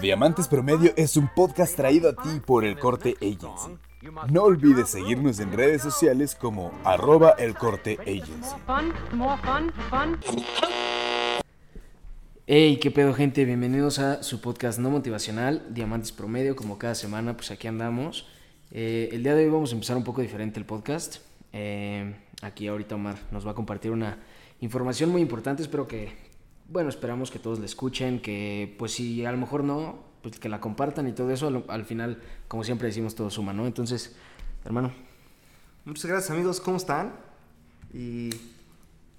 Diamantes Promedio es un podcast traído a ti por El Corte Agency. No olvides seguirnos en redes sociales como arroba El Corte Agency. Hey, qué pedo gente, bienvenidos a su podcast no motivacional, Diamantes Promedio, como cada semana, pues aquí andamos. Eh, el día de hoy vamos a empezar un poco diferente el podcast. Eh, aquí ahorita Omar nos va a compartir una información muy importante, espero que, bueno, esperamos que todos la escuchen, que pues si a lo mejor no, pues que la compartan y todo eso, al, final, como siempre decimos, todo suma, ¿no? Entonces, hermano. Muchas gracias amigos, ¿cómo están? Y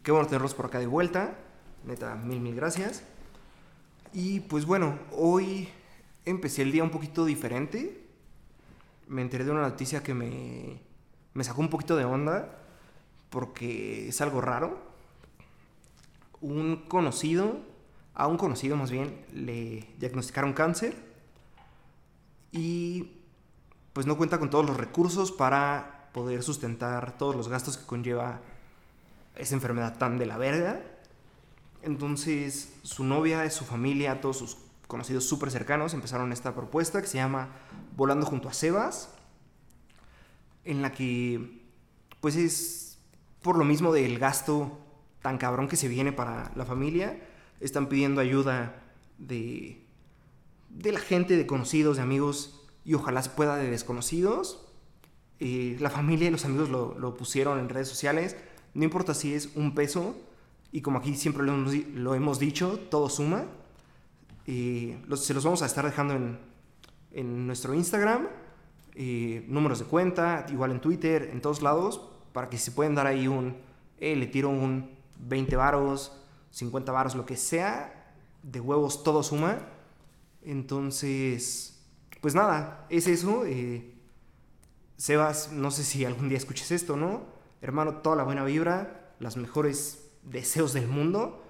qué bueno tenerlos por acá de vuelta, neta, mil, mil gracias. Y pues bueno, hoy empecé el día un poquito diferente. Me enteré de una noticia que me, me sacó un poquito de onda porque es algo raro un conocido, a un conocido más bien, le diagnosticaron cáncer y pues no cuenta con todos los recursos para poder sustentar todos los gastos que conlleva esa enfermedad tan de la verga. Entonces su novia, su familia, todos sus conocidos súper cercanos empezaron esta propuesta que se llama Volando junto a Sebas, en la que pues es por lo mismo del gasto tan cabrón que se viene para la familia. Están pidiendo ayuda de, de la gente, de conocidos, de amigos, y ojalá se pueda de desconocidos. Eh, la familia y los amigos lo, pusieron en redes sociales. No importa si es un peso, y como aquí siempre lo hemos, lo dicho, todo suma. Eh, se los vamos a estar dejando en, en nuestro Instagram, eh, números de cuenta, igual en Twitter, en todos lados, para que se pueden dar ahí un, le tiro un 20 varos, 50 varos, lo que sea, de huevos todo suma. Entonces, pues nada, es eso. Eh, Sebas, no sé si algún día escuches esto, ¿no? Hermano, toda la buena vibra, los mejores deseos del mundo.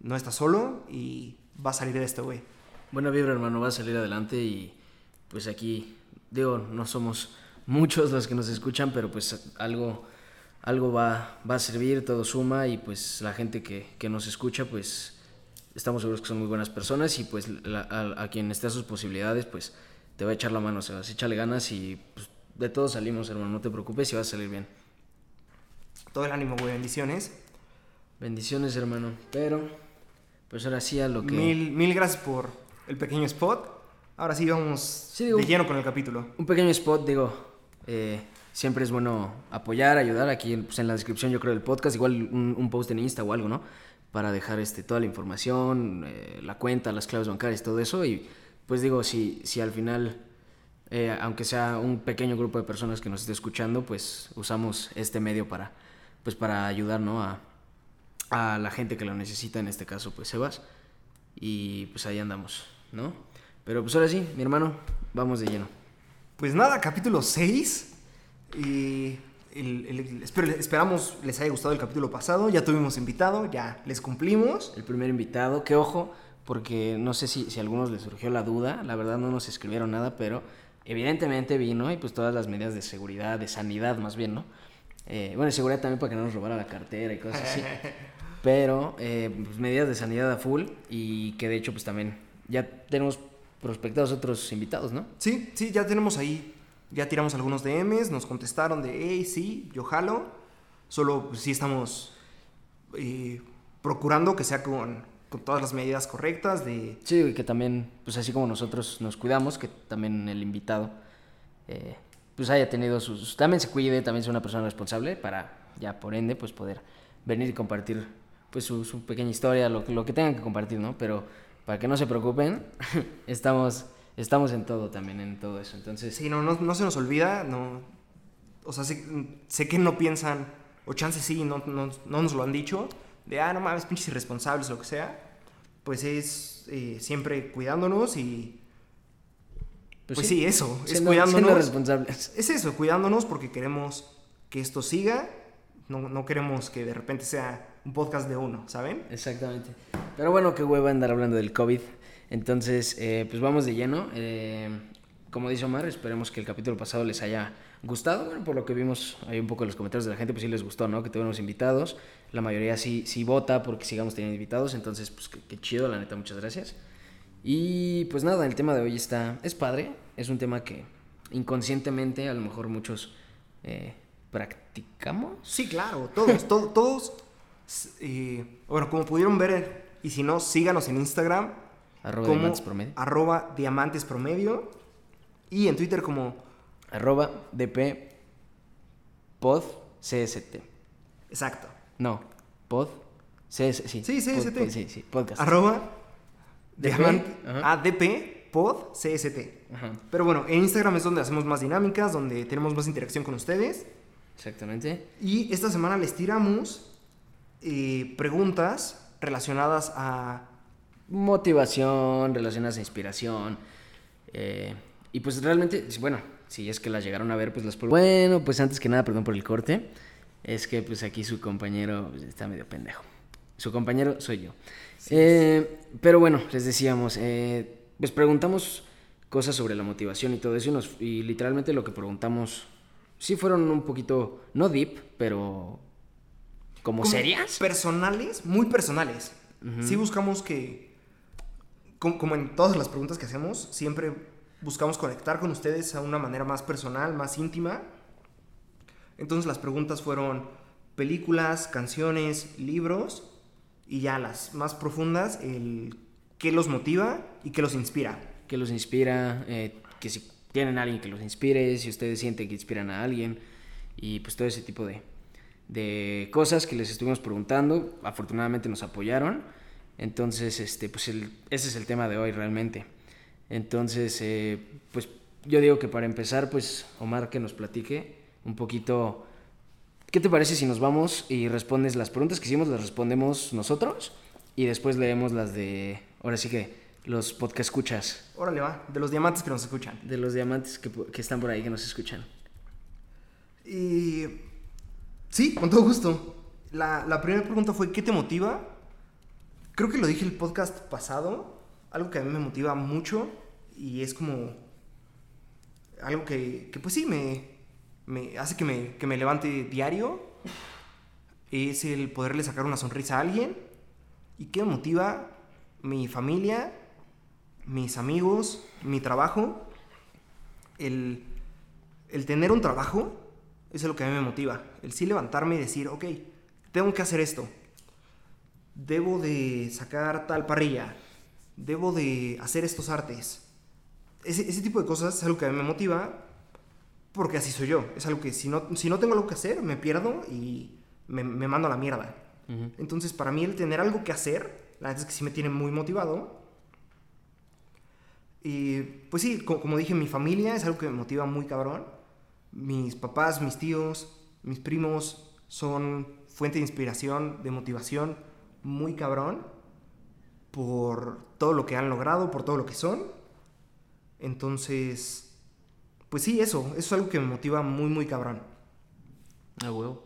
No estás solo y va a salir de esto, güey. Buena vibra, hermano, va a salir adelante y pues aquí, digo, no somos muchos los que nos escuchan, pero pues algo algo va, va a servir, todo suma y pues la gente que, que nos escucha pues estamos seguros que son muy buenas personas y pues a, quien esté a sus posibilidades pues te va a echar la mano, se sea, échale ganas y pues, de todos salimos hermano, no te preocupes y va a salir bien. Todo el ánimo, güey, bendiciones. Bendiciones hermano, pero pues ahora sí a lo que... Mil, mil gracias por el pequeño spot. Ahora sí vamos de lleno con el capítulo. Un pequeño spot, digo, eh, siempre es bueno apoyar, ayudar. Aquí pues, en la descripción yo creo del podcast, igual un, post en Insta o algo, ¿no? Para dejar este, toda la información, eh, la cuenta, las claves bancarias, todo eso. Y pues digo, si, si al final, eh, aunque sea un pequeño grupo de personas que nos esté escuchando, pues usamos este medio para, pues, para ayudar, ¿no? A, a la gente que lo necesita, en este caso, pues Sebas. Y pues ahí andamos, ¿no? Pero pues ahora sí, mi hermano, vamos de lleno. Pues nada, capítulo 6 y esperamos les haya gustado el capítulo pasado. Ya tuvimos invitado, ya les cumplimos. El primer invitado, que ojo, porque no sé si, si a algunos les surgió la duda. La verdad no nos escribieron nada, pero evidentemente vino y pues todas las medidas de seguridad, de sanidad más bien, ¿no? Eh, bueno, seguridad también para que no nos robara la cartera y cosas así. pero eh, pues, medidas de sanidad a full y que de hecho pues también ya tenemos prospectados otros invitados, ¿no? Sí, sí, ya tenemos ahí ya tiramos algunos DMs, nos contestaron de, hey, sí, yo jalo. Solo pues, sí estamos eh, procurando que sea con, con, todas las medidas correctas. De... Sí, que también, pues así como nosotros nos cuidamos, que también el invitado eh, pues haya tenido sus... También se cuide, también sea una persona responsable para ya por ende pues poder venir y compartir pues su, su pequeña historia, lo, lo que tengan que compartir, ¿no? Pero para que no se preocupen, estamos estamos en todo también, en todo eso. Entonces... Sí, no, no, se nos olvida, no... O sea, sé, que no piensan, o chances sí, no, no, nos lo han dicho, de, ah, no mames, pinches irresponsables, lo que sea. Pues es eh, siempre cuidándonos y... Pues, pues sí, eso, es cuidándonos. responsables. Es eso, cuidándonos porque queremos que esto siga, no, no queremos que de repente sea un podcast de uno, ¿saben? Exactamente. Pero bueno, qué hueva andar hablando del COVID. Entonces, eh, pues vamos de lleno. Eh, como dice Omar, esperemos que el capítulo pasado les haya gustado. Bueno, por lo que vimos ahí un poco en los comentarios de la gente, pues sí les gustó, ¿no? Que tuvimos invitados. La mayoría sí, sí vota porque sigamos teniendo invitados. Entonces, pues qué, chido, la neta, muchas gracias. Y pues nada, el tema de hoy está, es padre, es un tema que inconscientemente a lo mejor muchos eh, practicamos. Sí, claro, todos, to- todos. bueno, como pudieron ver, y si no, síganos en Instagram. Arroba como diamantes promedio. Arroba diamantes promedio. Y en Twitter como. Arroba DP pod CST. Exacto. No, pod CS, sí. Sí, CST. pod- sí, sí, podcast. Arroba diamante. ADP pod CST. Ajá, Pero bueno, en Instagram es donde hacemos más dinámicas, donde tenemos más interacción con ustedes. exactamente. Y esta semana les tiramos eh, preguntas relacionadas a Motivación, relacionadas a inspiración. eh, y pues realmente, bueno, si es que las llegaron a ver, pues las... Bueno, pues antes que nada, perdón por el corte. Es que pues aquí su compañero pues, está medio pendejo. Su compañero soy yo. Eh, pero bueno, les decíamos, eh, les preguntamos cosas sobre la motivación y todo eso y, nos- y literalmente lo que preguntamos sí fueron un poquito, no deep, pero como, como serias. Personales, muy personales. Sí buscamos que, como, en todas las preguntas que hacemos, siempre buscamos conectar con ustedes a una manera más personal, más íntima. Entonces las preguntas fueron películas, canciones, libros y ya las más profundas, el qué los motiva y qué los inspira. que los inspira, eh, que si tienen a alguien que los inspire, si ustedes sienten que inspiran a alguien y pues todo ese tipo de, de cosas que les estuvimos preguntando, afortunadamente nos apoyaron, entonces este pues el- ese es el tema de hoy realmente. Entonces eh, pues yo digo que para empezar pues Omar que nos platique un poquito ¿Qué te parece si nos vamos y respondes las preguntas que hicimos, las respondemos nosotros y después leemos las de, ahora sí que, los podcast escuchas Órale va, de los diamantes que nos escuchan. de los diamantes que, que están por ahí que nos escuchan. Y sí, con todo gusto. La, la primera pregunta fue, ¿qué te motiva? Creo que lo dije el podcast pasado, algo que a mí me motiva mucho y es como algo que, que pues sí, me, me hace que me, que me levante diario. Es el poderle sacar una sonrisa a alguien. ¿Y qué me motiva? Mi familia, mis amigos, mi trabajo. El, el tener un trabajo eso es lo que a mí me motiva. El sí levantarme y decir, ok, tengo que hacer esto. Debo de sacar tal parrilla. Debo de hacer estos artes. Ese, ese tipo de cosas es algo que a mí me motiva porque así soy yo. Es algo que si no, si no tengo algo que hacer, me pierdo y me, me mando a la mierda. Entonces, para mí el tener algo que hacer, la verdad es que sí me tiene muy motivado. Y pues sí, co- como dije, mi familia es algo que me motiva muy cabrón. Mis papás, mis tíos, mis primos son fuente de inspiración, de motivación muy cabrón por todo lo que han logrado, por todo lo que son. Entonces, pues sí, eso, eso es algo que me motiva muy, muy cabrón. Ah, huevo.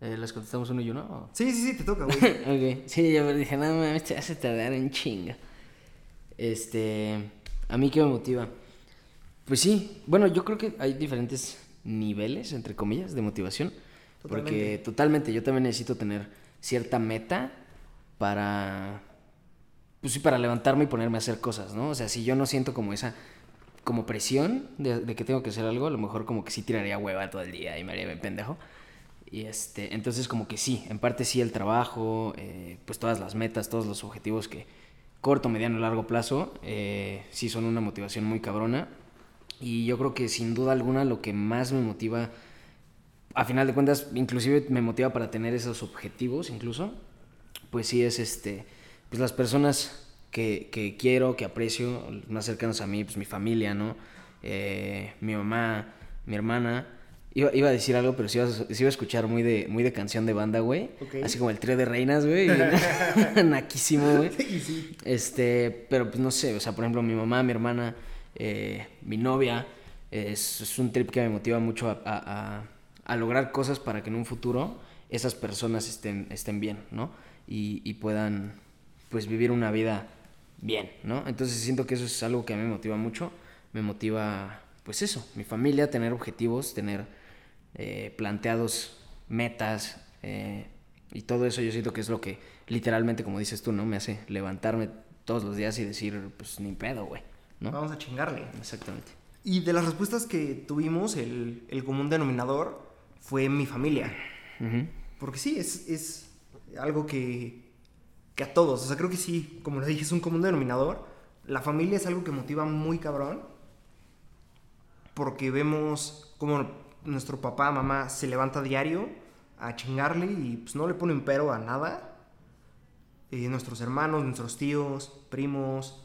Eh, ¿Las contestamos uno y uno? o? Sí, sí, sí, te toca, güey. ok. Sí, yo dije, no mames, te hace tardar en chinga. Este. ¿A mí qué me motiva? Pues sí, bueno, yo creo que hay diferentes niveles, entre comillas, de motivación. Porque Totalmente. totalmente, yo también necesito tener cierta meta para. Pues sí, para levantarme y ponerme a hacer cosas, ¿no? O sea, si yo no siento como esa. Como presión de, que tengo que hacer algo, a lo mejor como que sí tiraría hueva todo el día y me haría bien pendejo. Y este, entonces como que sí, en parte sí el trabajo, eh, pues todas las metas, todos los objetivos que corto, mediano, largo plazo, eh, sí son una motivación muy cabrona. Y yo creo que sin duda alguna lo que más me motiva, a final de cuentas, inclusive me motiva para tener esos objetivos incluso, pues sí es este, pues las personas que, que quiero, que aprecio, más cercanos a mí, pues mi familia, ¿no? Eh, mi mamá, mi hermana. Iba, iba a decir algo, pero sí iba, a- sí iba a escuchar muy de, muy de canción de banda, güey. Así como el trío de reinas, güey. Naquísimo, güey. Sí. Este, pero pues no sé, o sea, por ejemplo, mi mamá, mi hermana, eh, mi novia, es, es un trip que me motiva mucho a, a- a- a lograr cosas para que en un futuro esas personas estén, estén bien, ¿no? Y, y puedan, pues, vivir una vida bien, ¿no? Entonces siento que eso es algo que a mí me motiva mucho. Me motiva, pues eso, mi familia, tener objetivos, tener eh, planteados metas eh, y todo eso yo siento que es lo que literalmente, como dices tú, ¿no? Me hace levantarme todos los días y decir, pues ni pedo, güey, ¿no? Vamos a chingarle. Exactamente. Y de las respuestas que tuvimos, el, el común denominador fue mi familia. Porque sí, es, es algo que, que a todos, o sea, creo que sí, como le dije, es un común denominador. La familia es algo que motiva muy cabrón. Porque vemos como nuestro papá, mamá se levanta a diario a chingarle y pues no le ponen pero a nada. Eh, nuestros hermanos, nuestros tíos, primos,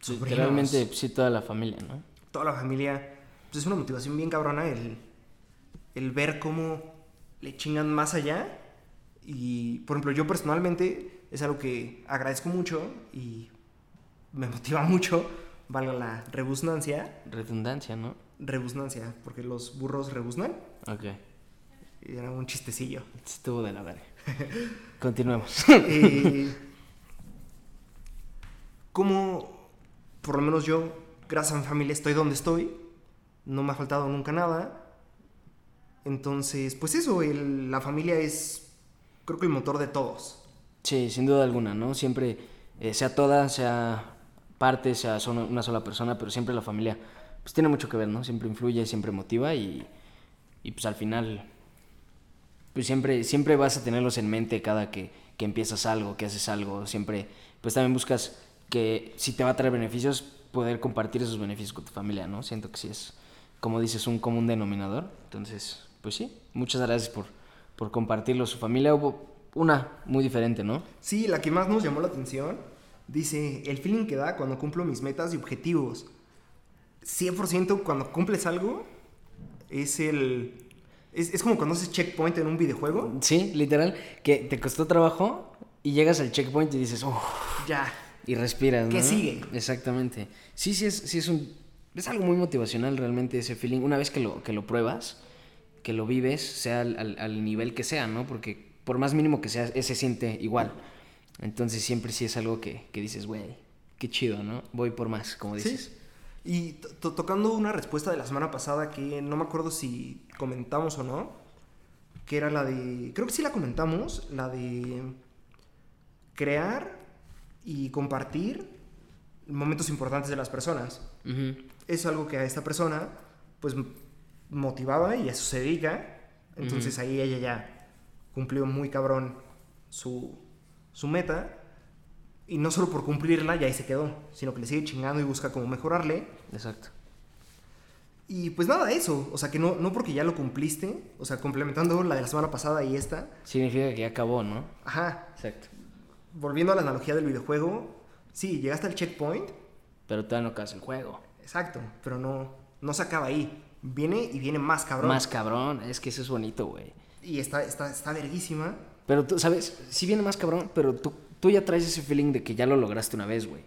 sobrinos, Literalmente, sí, toda la familia, ¿no? toda la familia, pues es una motivación bien cabrona el, el ver cómo le chingan más allá. Y, por ejemplo, yo personalmente es algo que agradezco mucho y me motiva mucho, valga la rebusnancia, Redundancia, ¿no? rebusnancia, porque los burros rebuznan. Ok. Era un chistecillo. Estuvo de la verga. Continuemos. Eh, como, por lo menos yo, gracias a mi familia, estoy donde estoy. No me ha faltado nunca nada. Entonces, pues eso, el- la familia es, creo que el motor de todos. Sí, sin duda alguna, ¿no? Siempre, eh, sea toda, sea parte, sea solo- una sola persona, pero siempre la familia, pues tiene mucho que ver, ¿no? Siempre influye, siempre motiva y, y pues al final, pues siempre, siempre vas a tenerlos en mente cada que, que empiezas algo, que haces algo, siempre, pues también buscas que si te va a traer beneficios, poder compartir esos beneficios con tu familia, ¿no? Siento que sí es, como dices, un común denominador. Entonces, pues sí, muchas gracias por, por compartirlo. Su familia hubo una muy diferente, ¿no? Sí, la que más nos llamó la atención, dice, el feeling que da cuando cumplo mis metas y objetivos. 100% cuando cumples algo, es el... Es, es como cuando haces checkpoint en un videojuego. Sí, literal, que te costó trabajo y llegas al checkpoint y dices, oh, Ya, y respiras, ¿no? ¿Qué sigue? Exactamente. Sí, sí es, sí es un, es algo muy motivacional realmente ese feeling. Una vez que lo, que lo pruebas, que lo vives, sea al, al- al nivel que sea, ¿no? Porque por más mínimo que sea, se siente igual. Entonces siempre sí es algo que, que dices, güey, qué chido, ¿no? Voy por más, como dices. Sí. Y to- to- tocando una respuesta de la semana pasada que no me acuerdo si comentamos o no, que era la de, creo que sí la comentamos, la de crear y compartir momentos importantes de las personas. Ujú. Es algo que a esta persona pues motivaba y a eso se dedica. Entonces ahí ella ya cumplió muy cabrón su, su meta. Y no solo por cumplirla ya ahí se quedó, sino que le sigue chingando y busca cómo mejorarle. Exacto. Y pues nada, eso. O sea, que no, no porque ya lo cumpliste, o sea, complementando la de la semana pasada y esta. Significa que ya acabó, ¿no? Ajá, Exacto. volviendo a la analogía del videojuego, sí, llegaste al checkpoint, Pero todavía no acabas el juego. exacto, pero no, no se acaba ahí. Viene y viene más cabrón. Más cabrón, es que eso es bonito, güey. Y está, está, está verguísima. Pero tú, ¿sabes? Si viene más cabrón, pero tú, tú ya traes ese feeling de que ya lo lograste una vez, güey.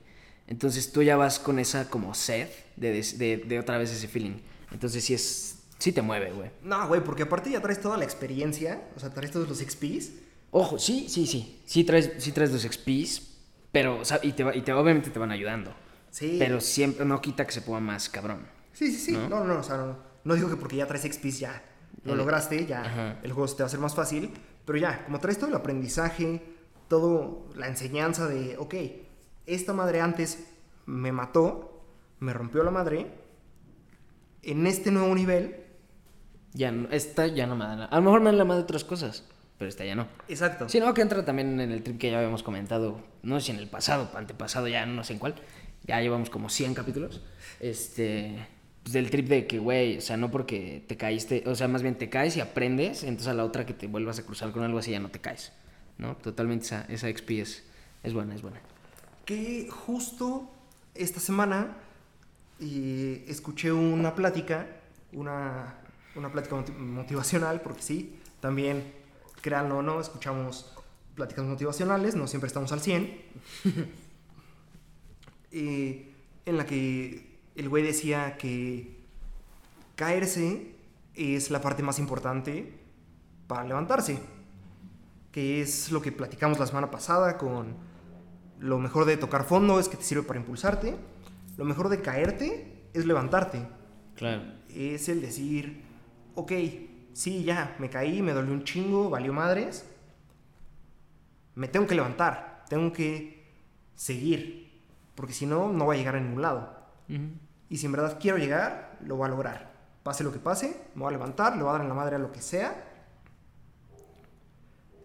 Entonces tú ya vas con esa como sed de, de, de otra vez ese feeling. Entonces sí es... Sí te mueve, güey. No, güey, porque aparte ya traes toda la experiencia, o sea, traes todos los XPs. Ojo, sí, sí, sí. Sí traes, sí traes los XPs, pero... o sea, y, te, y te, obviamente te van ayudando. Sí. Pero siempre no quita que se ponga más cabrón. Sí, sí, sí. ¿No? No, no, no, o sea, no, no digo que porque ya traes XPs ya lo lograste, ya Ajá. el juego se te va a hacer más fácil. Pero ya, como traes todo el aprendizaje, todo la enseñanza de, ok, esta madre antes me mató, me rompió la madre, en este nuevo nivel, Ya, no- esta ya no me da nada. A lo mejor me dan la madre otras cosas, pero esta ya no. exacto. Sí, no, que entra también en el trip que ya habíamos comentado, no sé si en el pasado, antepasado, ya no sé en cuál, ya llevamos como 100 capítulos, este, pues del trip de que, güey, o sea, no porque te caíste, o sea, más bien te caes y aprendes, entonces a la otra que te vuelvas a cruzar con algo así ya no te caes, ¿no? Totalmente esa, esa XP es, es buena, es buena. Que justo esta semana escuché una plática, una, una plática moti- motivacional, porque sí, también, créanlo o no, escuchamos pláticas motivacionales, no siempre estamos al 100, eh, en la que el güey decía que caerse es la parte más importante para levantarse, que es lo que platicamos la semana pasada con lo mejor de tocar fondo es que te sirve para impulsarte. Lo mejor de caerte es levantarte. Claro. Es el decir, ok, sí, ya, me caí, me dolió un chingo, valió madres. Me tengo que levantar, tengo que seguir. Porque si no, no va a llegar a ningún lado. Y si en verdad quiero llegar, lo voy a lograr. Pase lo que pase, me voy a levantar, le voy a dar en la madre a lo que sea.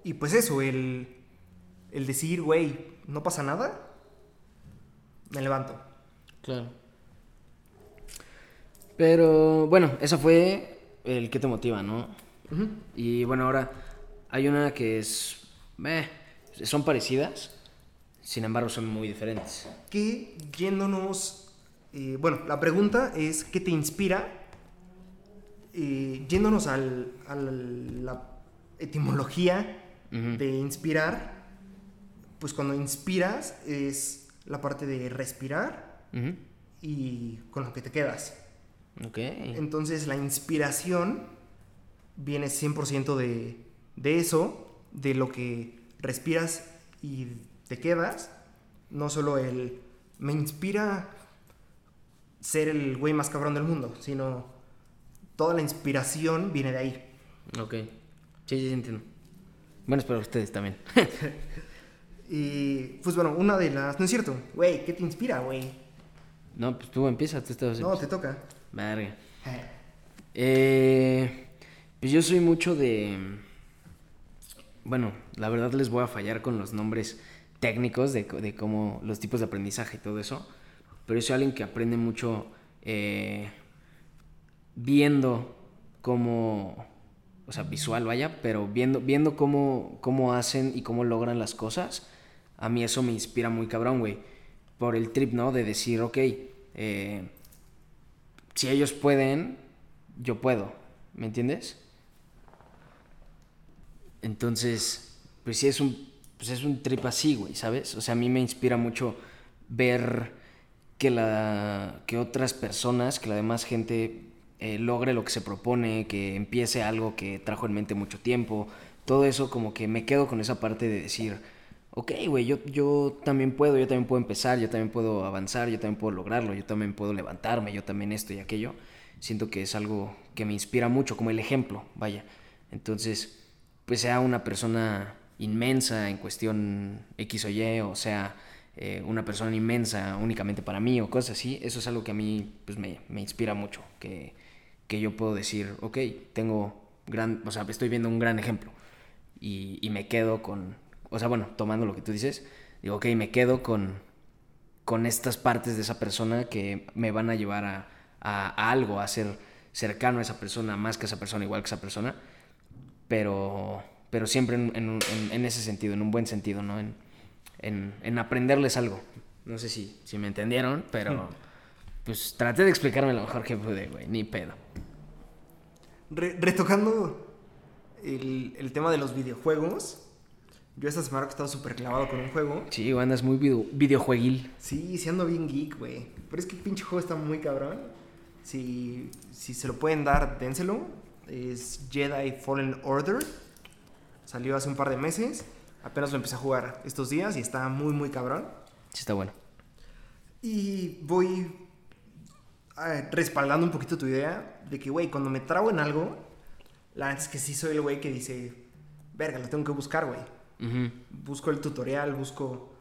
Y pues eso, el, el decir, güey, no pasa nada, me levanto. Claro. Pero bueno, eso fue el que te motiva, ¿no? Ujú. Y bueno, ahora hay una que es... eh, son parecidas, sin embargo son muy diferentes. Que yéndonos, eh, bueno, la pregunta es, ¿qué te inspira? Eh, yéndonos al, a la etimología de inspirar, pues cuando inspiras es la parte de respirar y con lo que te quedas. Ok. Entonces la inspiración viene 100% de, de eso, de lo que respiras y te quedas. No solo el me inspira ser el güey más cabrón del mundo, sino toda la inspiración viene de ahí. Ok. Sí, sí, sí, entiendo. Bueno, espero ustedes también. Y pues bueno, una de las... No es cierto, güey, ¿qué te inspira, güey? no, pues tú empieza, tú estabas... No, te toca. Verga. Eh, pues yo soy mucho de... Bueno, la verdad les voy a fallar con los nombres técnicos de, de cómo los tipos de aprendizaje y todo eso. Pero yo soy alguien que aprende mucho eh, viendo cómo... O sea, visual, vaya, pero viendo, viendo cómo, cómo hacen y cómo logran las cosas. A mí eso me inspira muy cabrón, güey. Por el trip, ¿no? De decir, ok, eh, si ellos pueden, yo puedo. ¿Me entiendes? Entonces, pues sí es un, pues es un trip así, güey, ¿sabes? O sea, a mí me inspira mucho ver que, la, que otras personas, que la demás gente eh, logre lo que se propone, que empiece algo que trajo en mente mucho tiempo. Todo eso como que me quedo con esa parte de decir, ok, güey, yo, yo también puedo, yo también puedo empezar, yo también puedo avanzar, yo también puedo lograrlo, yo también puedo levantarme, yo también esto y aquello. Siento que es algo que me inspira mucho, como el ejemplo, vaya. Entonces, pues sea una persona inmensa en cuestión X o Y, o sea, eh, una persona inmensa únicamente para mí o cosas así, eso es algo que a mí pues, me, me inspira mucho, que, que yo puedo decir, ok, tengo gran, o sea, estoy viendo un gran ejemplo y, y me quedo con, o sea, bueno, tomando lo que tú dices, digo, ok, me quedo con, con estas partes de esa persona que me van a llevar a, a- a algo, a ser cercano a esa persona, más que esa persona, igual que esa persona, pero, pero siempre en, en- en ese sentido, en un buen sentido, ¿no? En, en- en aprenderles algo. No sé si, si me entendieron, pero pues traté de explicarme lo mejor que pude, güey, ni pedo. Re- retocando el, el tema de los videojuegos, yo esta semana que he estado súper clavado con un juego. Sí, güey, andas muy video- videojueguil. Sí, sí ando bien geek, güey. Pero es que el pinche juego está muy cabrón. Si, si se lo pueden dar, dénselo. Es Jedi Fallen Order. Salió hace un par de meses. Apenas lo empecé a jugar estos días y está muy, muy cabrón. Sí, está bueno. Y voy eh, respaldando un poquito tu idea de que, güey, cuando me trago en algo, la verdad es que sí soy el güey que dice, verga, lo tengo que buscar, güey. Ujú. Busco el tutorial, busco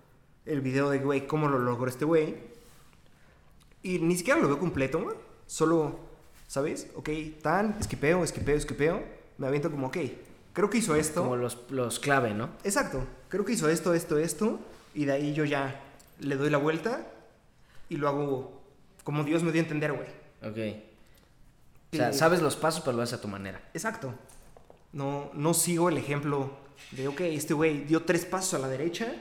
el video de, güey, cómo lo logró este güey. Y ni siquiera lo veo completo, güey. Solo, ¿sabes? Ok, tan, esquipeo, esquipeo, esquipeo. Me aviento como, ok, creo que hizo esto. Como los, los clave, ¿no? Exacto. Creo que hizo esto, esto, esto. Y de ahí yo ya le doy la vuelta y lo hago como Dios me dio a entender, güey. Ok. O sea, sabes los pasos, pero lo haces a tu manera. Exacto. No, no sigo el ejemplo de, ok, este güey dio tres pasos a la derecha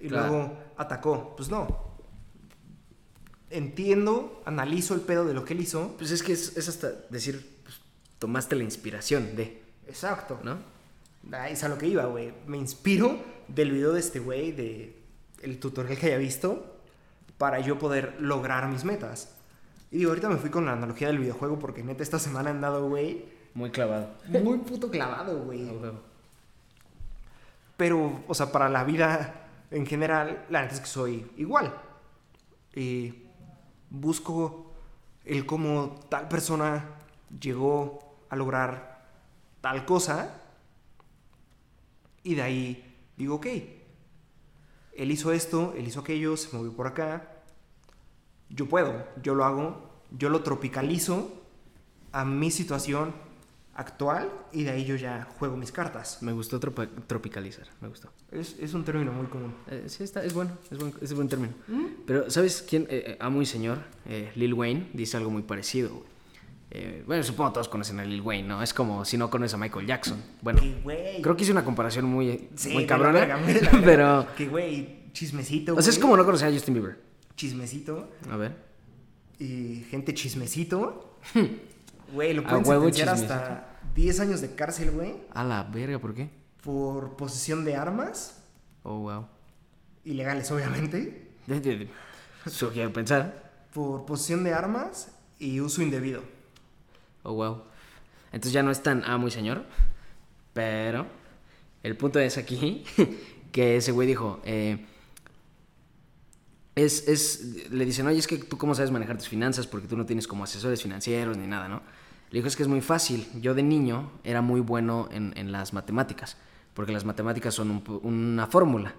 y Claro. luego atacó. Pues no. Entiendo, analizo el pedo de lo que él hizo. Pues es que es, es hasta decir, pues, tomaste la inspiración de, Exacto. ¿no? Es a lo que iba, güey. Me inspiro del video de este güey, de el tutorial que haya visto, para yo poder lograr mis metas. Y digo, ahorita me fui con la analogía del videojuego porque neta esta semana he andado, güey, Muy clavado. muy puto clavado, güey. Pero, o sea, para la vida en general, la neta es que soy igual. Eh, busco el cómo tal persona llegó a lograr tal cosa. Y de ahí digo, ok, él hizo esto, él hizo aquello, se movió por acá. yo puedo, yo lo hago, yo lo tropicalizo a mi situación actual y de ahí yo ya juego mis cartas. Me gustó tropicalizar, me gustó. Es, es un término muy común. Eh, sí, está, es bueno, es buen, es buen término. Pero, ¿sabes quién? Eh, eh, amo y señor, eh, Lil Wayne, dice algo muy parecido, güey. Eh, bueno, supongo todos conocen a Lil Wayne, ¿no? Es como si no conoces a Michael Jackson. Bueno, güey. creo que hice una comparación muy, Sí, muy cabrona, verga, verga. pero... Que, güey, chismecito. O sea, es güey. como no conocer a Justin Bieber. Chismecito. A ver. Y gente chismecito. Güey, lo pueden sentenciar hasta 10 años de cárcel, güey. A la verga, ¿por qué? Por posesión de armas. Oh, wow. Ilegales, obviamente. Eso quiero pensar. Por posesión de armas y uso indebido. Oh, wow. Entonces ya no es tan amo y señor. Pero el punto es aquí que ese güey dijo, eh, es, es, le dicen, oye, es que tú cómo sabes manejar tus finanzas porque tú no tienes como asesores financieros ni nada, ¿no? Le dijo, es que es muy fácil. Yo de niño era muy bueno en, en las matemáticas, porque las matemáticas son un una fórmula.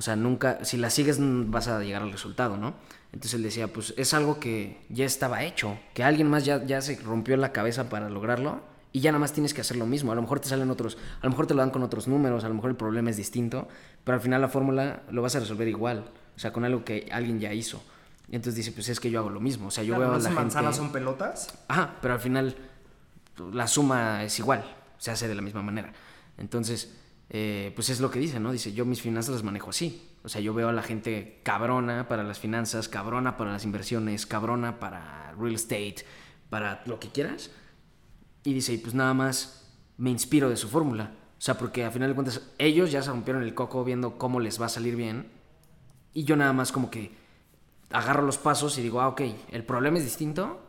O sea, nunca, si la sigues mm, vas a llegar al resultado, ¿no? Entonces él decía, pues es algo que ya estaba hecho, que alguien más ya, ya se rompió la cabeza para lograrlo y ya nada más tienes que hacer lo mismo. A lo mejor te salen otros, a lo mejor te lo dan con otros números, a lo mejor el problema es distinto, pero al final la fórmula lo vas a resolver igual, o sea, con algo que alguien ya hizo. Y entonces dice, pues es que yo hago lo mismo, o sea, yo Claro, veo a la son gente... manzanas, son pelotas. Ajá, pero al final la suma es igual, se hace de la misma manera. Entonces, eh, pues es lo que dice, ¿no? Dice, yo mis finanzas las manejo así. O sea, yo veo a la gente cabrona para las finanzas, cabrona para las inversiones, cabrona para real estate, para lo que quieras. Y dice, y pues nada más me inspiro de su fórmula. O sea, porque al final de cuentas ellos ya se rompieron el coco viendo cómo les va a salir bien. Y yo nada más como que agarro los pasos y digo, ah, ok, el problema es distinto,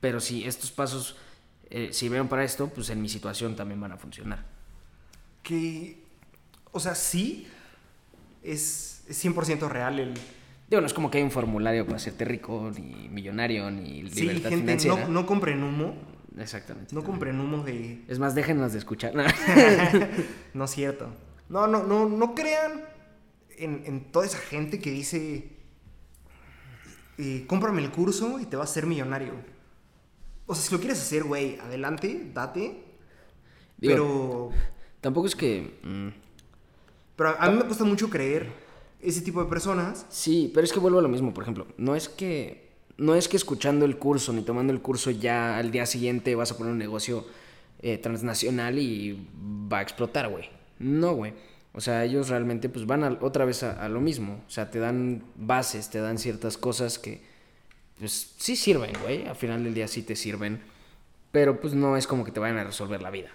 pero si estos pasos eh, sirvieron para esto, pues en mi situación también van a funcionar. Que, o sea, sí, es, es 100% real el... Digo, no es como que hay un formulario para hacerte rico, ni millonario, ni Sí, libertad gente, financiera. no, no compren humo. Exactamente. No compren humo de... Es más, déjenos de escuchar. No. no es cierto. No, no, no, no crean en, en toda esa gente que dice, eh, cómprame el curso y te vas a ser millonario. O sea, si lo quieres hacer, güey, adelante, date. Digo, pero, Tampoco es que... mm, pero a mí me cuesta mucho creer ese tipo de personas. Sí, pero es que vuelvo a lo mismo, por ejemplo. No es que. No es que escuchando el curso ni tomando el curso ya al día siguiente vas a poner un negocio eh, transnacional y va a explotar, güey. No, güey. O sea, ellos realmente pues van a- otra vez a, a lo mismo. O sea, te dan bases, te dan ciertas cosas que pues sí sirven, güey. Al final del día sí te sirven. Pero pues no es como que te vayan a resolver la vida,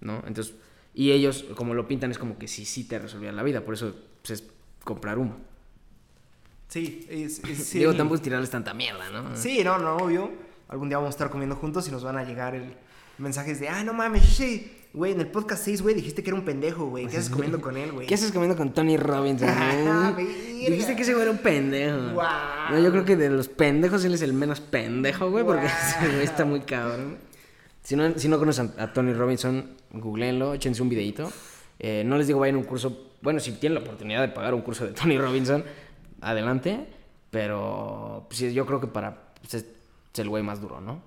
¿no? Entonces, y ellos como lo pintan es como que sí, sí te resolvían la vida. Por eso pues, es comprar humo. Sí, es, es Digo, el- tampoco es tirarles tanta mierda, ¿no? Sí, no, no, obvio. Algún día vamos a estar comiendo juntos y nos van a llegar el mensajes de, ah, no mames, sí, güey, en el podcast 6, güey, dijiste que era un pendejo, güey. ¿Qué haces comiendo con él, güey? ¿Qué haces comiendo con Tony Robinson? Ah. Dijiste que ese güey era un pendejo. Guau. No, yo creo que de los pendejos él es el menos pendejo, güey, porque ese güey está muy cabrón. Si no, si no conocen a, Tony Robinson, googleenlo, échense un videito. Eh, no les digo vayan a un curso. Bueno, si tienen la oportunidad de pagar un curso de Tony Robinson, adelante. Pero pues, sí, yo creo que para. pues, es, el güey más duro, ¿no?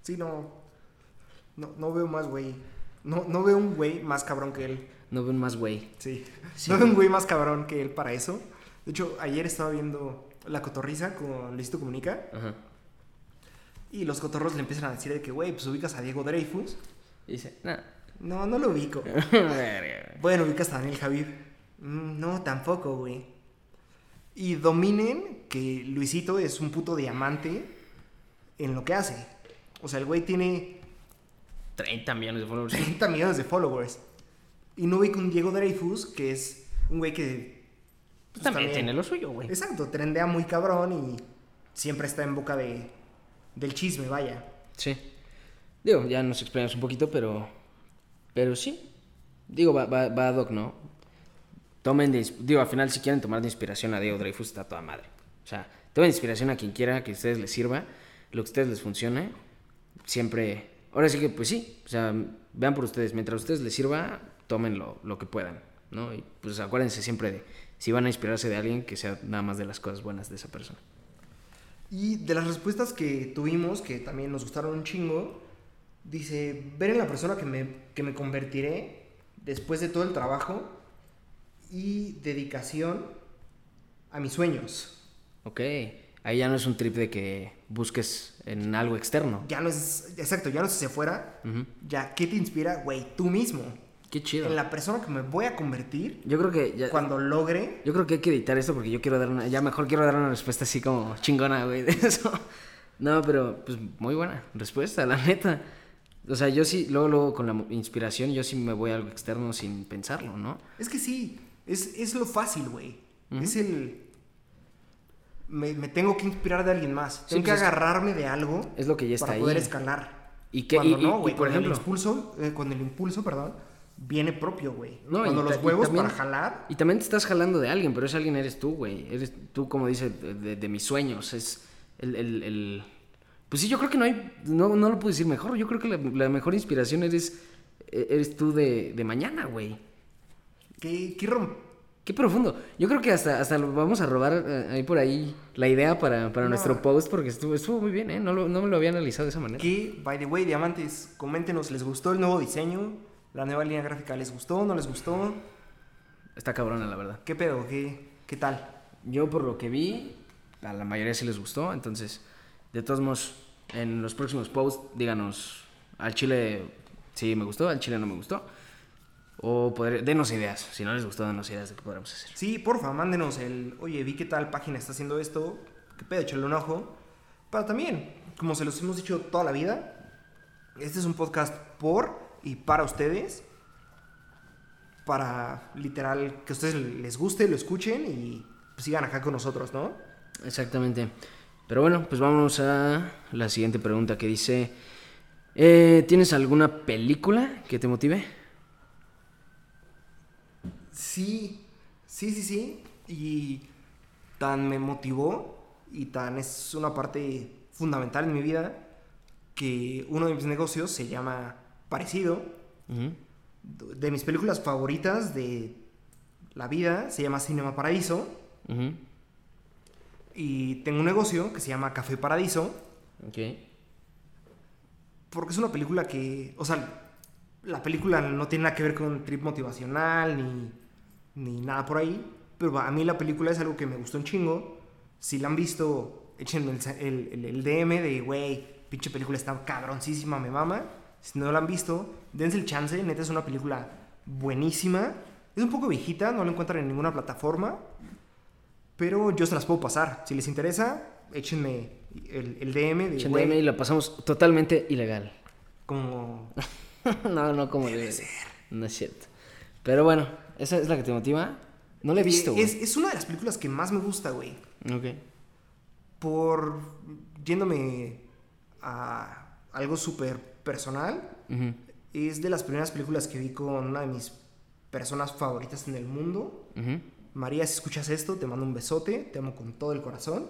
Sí, no. No, no veo más, güey. No, no veo un güey más cabrón que él. No ven más güey. Sí. Sí. No veo un güey más cabrón que él para eso. De hecho, ayer estaba viendo La Cotorriza con Luisito Comunica. Ajá. Y los cotorros le empiezan a decir de que, güey, pues ubicas a Diego Dreyfus. Y dice, nah. No, no lo ubico. Bueno, ubicas a Daniel Javid. "Mm, no, tampoco, güey. Y dominen que Luisito es un puto diamante en lo que hace. O sea, el güey tiene 30 millones de followers. 30 millones de followers. Y no ubica un Diego Dreyfus, que es un güey que... pues, también, tiene lo suyo, güey. Exacto, trendea muy cabrón y siempre está en boca de, del chisme, vaya. Sí. Digo, ya nos explicamos un poquito, pero. Pero sí. Digo, va, va, va ad hoc, ¿no? Tomen de. Digo, al final, si quieren tomar de inspiración a Diego Dreyfus, está toda madre. O sea, tomen de inspiración a quien quiera que a ustedes les sirva, lo que a ustedes les funcione. Siempre. Ahora sí que, pues sí. O sea, vean por ustedes. Mientras a ustedes les sirva, tomen lo, lo que puedan, ¿no? Y pues acuérdense siempre de si van a inspirarse de alguien, que sea nada más de las cosas buenas de esa persona. Y de las respuestas que tuvimos, que también nos gustaron un chingo, dice, ver en la persona que me, que me convertiré después de todo el trabajo y dedicación a mis sueños. Ok, ahí ya no es un trip de que busques en algo externo. Ya no es, exacto, ya no es hacia afuera, Ujú. ya, ¿qué te inspira? Güey, tú mismo. Qué chido. En la persona que me voy a convertir Yo creo que ya, cuando logre... Yo creo que hay que editar esto porque yo quiero dar una. Ya mejor quiero dar una respuesta así como chingona, güey, de eso. No, pero pues muy buena respuesta, la neta. O sea, yo sí, luego, luego con la inspiración, yo sí me voy a algo externo sin pensarlo, ¿no? Es que sí, es, es lo fácil, güey. Es el... Me, me tengo que inspirar de alguien más. Tengo que pues es- agarrarme de algo Es lo que ya está para ahí. poder escalar. Y que- Cuando y- no, y, güey, por cuando el ejemplo- impulso, eh, cuando el impulso, perdón, viene propio, güey. No, cuando los también- para jalar, Y también te estás jalando de alguien, pero ese alguien eres tú, güey. Eres tú, como dice, de, de- de mis sueños. Es el, el- el- Pues sí, yo creo que no hay... No, no lo puedo decir mejor. Yo creo que la, la mejor inspiración eres, e- eres tú de, de mañana, güey. ¿qué, qué rom- Qué profundo. Yo creo que hasta, hasta lo vamos a robar eh, ahí por ahí la idea para, para No. nuestro post porque estuvo, estuvo muy bien, ¿eh? No, lo- no me lo había analizado de esa manera. ¿Qué, by the way, diamantes? Coméntenos, ¿les gustó el nuevo diseño? ¿La nueva línea gráfica les gustó? ¿No les gustó? Está cabrona, la verdad. ¿Qué pedo? ¿Qué, qué tal? Yo por lo que vi, a la mayoría sí les gustó, entonces, de todos modos, en los próximos posts, díganos, al chile sí me gustó, al chile no me gustó. O podré, denos ideas, si no les gustó, denos ideas de qué podremos hacer. Sí, porfa, mándenos el, oye, vi que tal página está haciendo esto, qué pedo, échale un ojo. Pero también, como se los hemos dicho toda la vida, este es un podcast por y para ustedes. Para, literal, que a ustedes les guste, lo escuchen y pues, sigan acá con nosotros, ¿no? Exactamente. Pero bueno, pues vámonos a la siguiente pregunta que dice, eh, ¿tienes alguna película que te motive? Sí, sí, sí, sí. Y tan me motivó y tan es una parte fundamental en mi vida que uno de mis negocios se llama Parecido. Ujú. De mis películas favoritas de la vida se llama Cinema Paradiso. Y tengo un negocio que se llama Café Paradiso. Ok. Porque es una película que, o sea, la película no tiene nada que ver con trip motivacional ni, ni nada por ahí. Pero a mí la película es algo que me gustó un chingo. Si la han visto, échenme el, el- el- el DM de, güey, pinche película está cabroncísima, me mama. Si no la han visto, dense el chance. Neta es una película buenísima. Es un poco viejita, no la encuentran en ninguna plataforma. Pero yo se las puedo pasar. Si les interesa, échenme el, el DM de, güey, y la pasamos totalmente ilegal. como no, no como debe ser. No es cierto. Pero bueno, esa es la que te motiva. No la he visto, Eh, es, güey. es una de las películas que más me gusta, güey. Ok. Por yéndome a algo súper personal. Ujú. Es de las primeras películas que vi con una de mis personas favoritas en el mundo. Ujú. María, si escuchas esto, te mando un besote. Te amo con todo el corazón.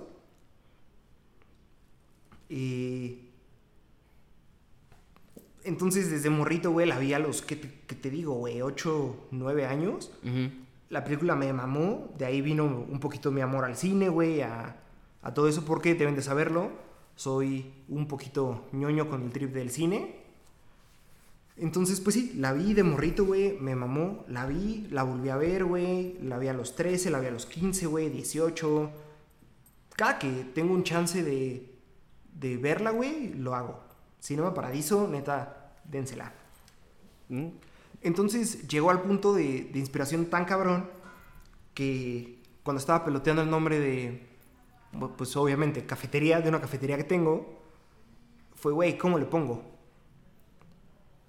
Y... Entonces, desde morrito, güey, la vi a los, ¿qué te, qué te digo, güey? 8, 9 años. Ujú. La película me mamó, de ahí vino un poquito mi amor al cine, güey, a, a todo eso, porque deben de saberlo, soy un poquito ñoño con el trip del cine. Entonces, pues sí, la vi de morrito, güey, me mamó, la vi, la volví a ver, güey, la vi a los 13, la vi a los 15, güey, 18. Cada que tengo un chance de, de verla, güey, lo hago. Cinema Paradiso, neta, dénsela. Mm. Entonces llegó al punto de, de inspiración tan cabrón que cuando estaba peloteando el nombre de, pues obviamente, cafetería, de una cafetería que tengo, fue, güey, ¿cómo le pongo?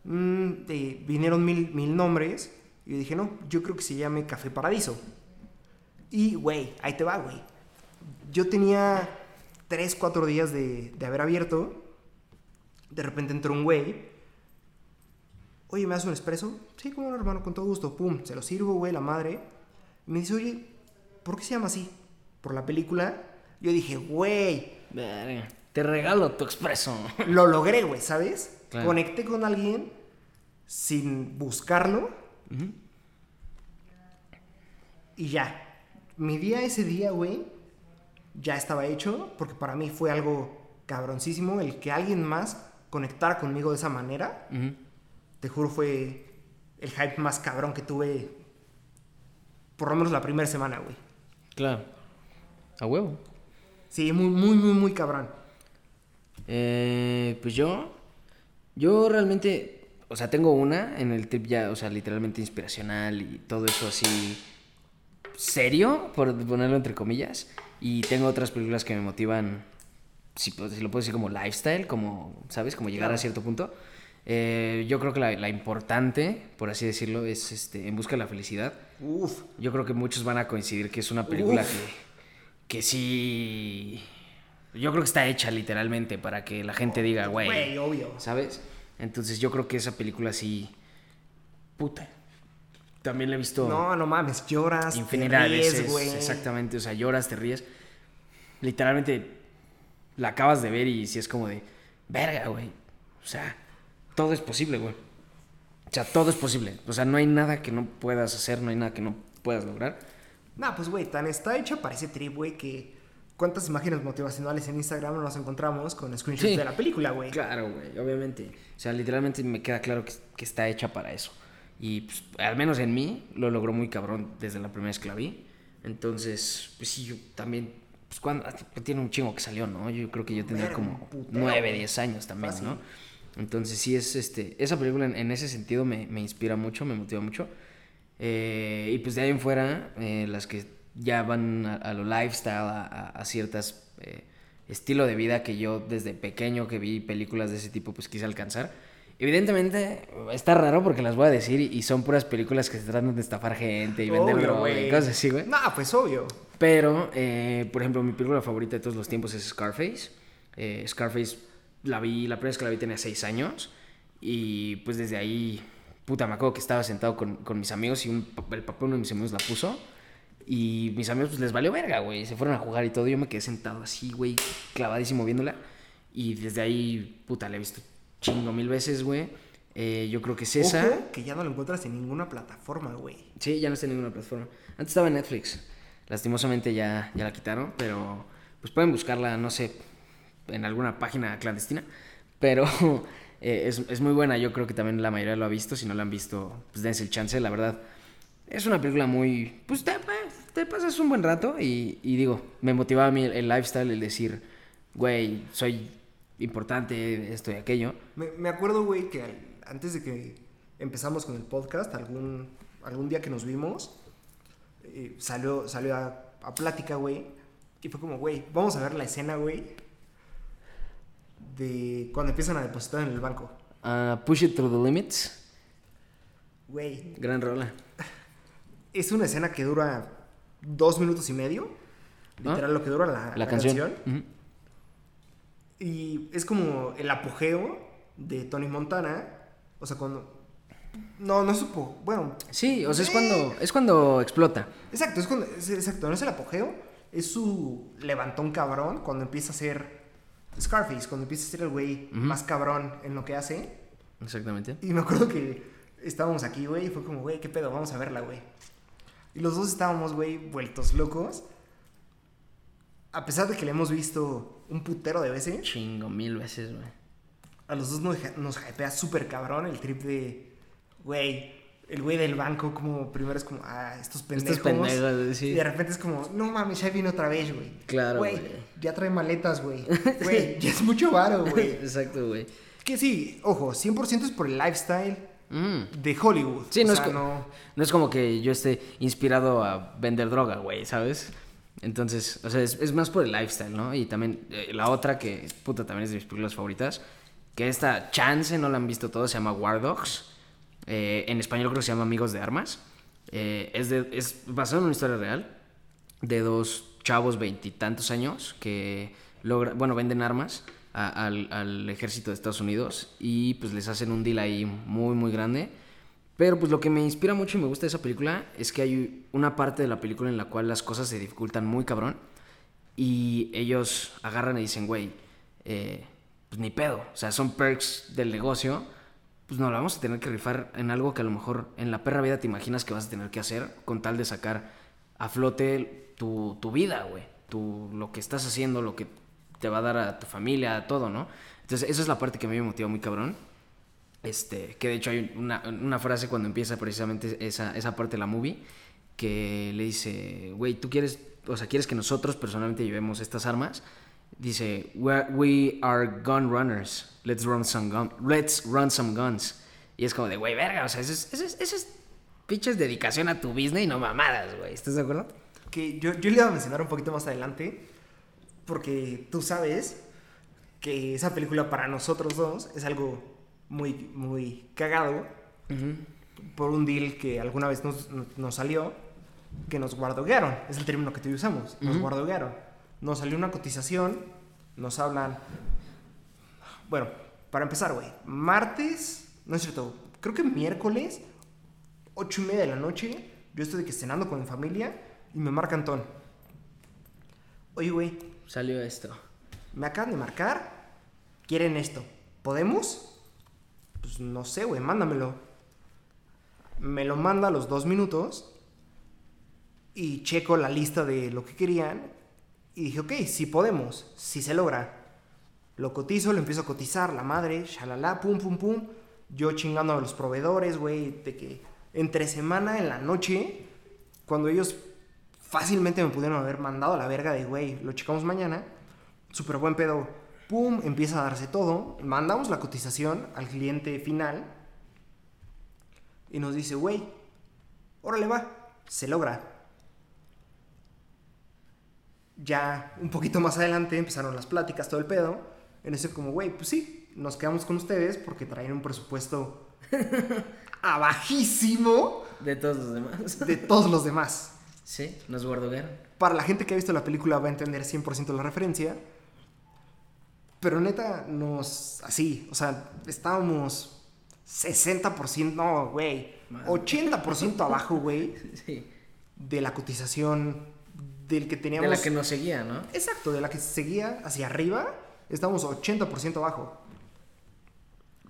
Mm, eh, vinieron mil, mil nombres y dije, no, yo creo que se llame Café Paradiso. Y, güey, ahí te va, güey. Yo tenía 3, 4 días de, de haber abierto. De repente entró un güey Oye, ¿me das un expreso? Sí, como no, hermano, con todo gusto. Pum, se lo sirvo, güey, la madre. Y me dice, oye, ¿por qué se llama así? ¿Por la película? Yo dije, güey. Te regalo tu expreso. lo logré, güey, ¿sabes? Claro. Conecté con alguien sin buscarlo y ya. mi día ese día, güey, ya estaba hecho, porque para mí fue algo cabroncísimo el que alguien más conectara conmigo de esa manera. Te juro, fue el hype más cabrón que tuve por lo menos la primera semana, güey. Claro. A huevo. Sí, muy, muy, muy, muy cabrón. Eh, pues yo, yo realmente, o sea, tengo una en el trip ya, o sea, literalmente inspiracional y todo eso así serio, por ponerlo entre comillas. Y tengo otras películas que me motivan, si, lo puedo decir como lifestyle, como, ¿sabes? Como llegar a cierto punto. Eh, yo creo que la, la importante, por así decirlo, es este, En Busca de la Felicidad. Uf. Yo creo que muchos van a coincidir que es una película Uf. que, que sí. Yo creo que está hecha literalmente para que la gente diga, güey. Güey, obvio. ¿Sabes? Entonces yo creo que esa película sí. Puta. También la he visto No, no mames, lloras, te infinidad de ríes, veces. güey. Exactamente. O sea, lloras, te ríes. Literalmente la acabas de ver y si es como de. Verga, güey. O sea, todo es posible, güey. O sea, todo es posible. O sea, no hay nada que no puedas hacer, no hay nada que no puedas lograr. Nah, pues güey, tan está hecha para ese trip, güey, que cuántas imágenes motivacionales en Instagram nos encontramos con screenshots Sí. de la película, güey. Claro, güey, obviamente. O sea, literalmente me queda claro que, que está hecha para eso. Y pues, al menos en mí lo logró muy cabrón desde la primera vez que la vi. Entonces, pues sí, yo también. Pues cuando. Tiene un chingo que salió, ¿no? Yo creo que yo tendría como putero, 9, güey. 10 años también, Fácil. ¿no? Entonces sí es este. Esa película en, en ese sentido me, me inspira mucho, me motiva mucho. Eh, y pues de ahí en fuera, eh, las que ya van a, a lo lifestyle, a, a- ciertas eh, estilo de vida que yo desde pequeño que vi películas de ese tipo, pues quise alcanzar. Evidentemente está raro porque las voy a decir y- son puras películas que se tratan de estafar gente y vender Obvio, droga y cosas así, güey. Nah, pues obvio. Pero, eh, por ejemplo, mi película favorita de todos los tiempos es Scarface. Scarface la vi, la primera vez que la vi tenía seis años. Y pues desde ahí, puta, me acuerdo que estaba sentado con, con mis amigos y un, el papá de uno de mis amigos la puso. Y mis amigos pues les valió verga, güey. Se fueron a jugar y todo. Yo me quedé sentado así, güey, clavadísimo viéndola. Y desde ahí, puta, la he visto chingo mil veces, güey. Eh, yo creo que es esa. Ojo, que ya no lo encuentras en ninguna plataforma, güey. Sí, ya no está en ninguna plataforma. Antes estaba en Netflix. Lastimosamente ya, ya la quitaron, pero pues pueden buscarla, no sé, en alguna página clandestina. Pero eh, es, es muy buena, yo creo que también la mayoría lo ha visto. Si no la han visto, pues dense el chance, la verdad. Es una película muy... Pues te, te pasas un buen rato y, y digo, me motivaba a mí el, lifestyle, el decir, güey, soy importante, esto y aquello. Me, me acuerdo, güey, que antes de que empezamos con el podcast, algún, algún día que nos vimos, eh, salió, salió a, a plática, güey. Y fue como, güey, vamos a ver la escena, güey, de cuando empiezan a depositar en el banco. Ah, Push It Through the Limits, Güey, gran rola. es una escena que dura dos minutos y medio. Literal, lo que dura la, Ah, La, la canción. Y es como el apogeo de Tony Montana. O sea, cuando. No, no supo. Bueno, Sí, o sea, es cuando, es cuando explota. exacto, es cuando. es- exacto, no es el apogeo. Es su levantón cabrón cuando empieza a ser Scarface, cuando empieza a ser el güey más cabrón en lo que hace. Exactamente. Y me acuerdo que estábamos aquí, güey, y fue como, güey, ¿qué pedo? Vamos a verla, güey. Y los dos estábamos, güey, vueltos locos. A pesar de que le hemos visto un putero de veces, Chingo, mil veces, güey. a los dos nos, nos hypea súper cabrón el trip de, güey, el güey del banco, como primero es como, ah, estos pendejos. Estos pendejos, sí. Y de repente es como, no mames, ya vino otra vez, güey. Claro, Güey, ya trae maletas, güey. Güey, ya es mucho varo, güey. Exacto, güey. Que sí, ojo, 100% es por el lifestyle Mm. de Hollywood. Sí, O no, sea, es no... no es como que yo esté inspirado a vender droga, güey, ¿sabes? Entonces, o sea, es, es más por el lifestyle, ¿no? Y también eh, la otra que, puta, también es de mis películas favoritas, que esta chance no la han visto todos, se llama War Dogs. Eh, en español creo que se llama Amigos de Armas. Eh, es, de, es basado en una historia real de dos chavos veintitantos años que logra, bueno, venden armas al, al ejército de Estados Unidos y pues les hacen un deal ahí muy, muy grande. Pero pues lo que me inspira mucho y me gusta de esa película es que hay una parte de la película en la cual las cosas se dificultan muy cabrón y ellos agarran y dicen, güey, eh, pues ni pedo, o sea, son perks del negocio, pues no, la vamos a tener que rifar en algo que a lo mejor en la perra vida te imaginas que vas a tener que hacer con tal de sacar a flote tu, tu vida, güey. Tu, lo que estás haciendo, lo que te va a dar a tu familia, a todo, ¿no? Entonces, esa es la parte que a mí me motiva muy cabrón. Este, que de hecho hay una, una frase cuando empieza precisamente esa, esa parte de la movie que le dice, güey, tú quieres, o sea, quieres que nosotros personalmente llevemos estas armas. Dice, we are, gun runners. Let's run some gun, let's run some guns. Y es como de, güey, verga, o sea, eso es, eso es, eso es pinches dedicación a tu business y no mamadas, güey. ¿Estás de acuerdo? Que yo, yo le iba a mencionar un poquito más adelante, porque tú sabes que esa película para nosotros dos es algo muy, muy cagado por un deal que alguna vez nos, nos salió, que nos guardoguearon. Es el término que tú usamos. Nos Ujú. guardoguearon. Nos salió una cotización, nos hablan. Bueno, para empezar, güey. Martes, no es cierto, creo que miércoles, ocho y media de la noche, yo estoy de que cenando con mi familia y me marca Antón. Oye, güey, Salió esto. me acaban de marcar, quieren esto. ¿Podemos? Pues no sé, güey, mándamelo. Me lo manda a los dos minutos y checo la lista de lo que querían y dije, ok, sí podemos, sí se logra. Lo cotizo, lo empiezo a cotizar, la madre, shalala, pum, pum, pum. Yo chingando a los proveedores, güey, de que entre semana en la noche, cuando ellos fácilmente me pudieron haber mandado a la verga de, güey, lo checamos mañana, súper buen pedo, pum, empieza a darse todo, mandamos la cotización al cliente final y nos dice, güey, órale va, se logra. Ya un poquito más adelante empezaron las pláticas, todo el pedo, en ese como, güey, pues sí, nos quedamos con ustedes porque traen un presupuesto abajísimo De todos los demás. de todos los demás. Sí, nos guardoguearon. Para la gente que ha visto la película va a entender 100% la referencia. Pero neta, nos... Así, o sea, estábamos 60%, no, güey. Más. 80% abajo, güey, Sí. de la cotización del que De teníamos... la que nos seguía, ¿no? Exacto, de la que seguía hacia arriba, estábamos 80% abajo.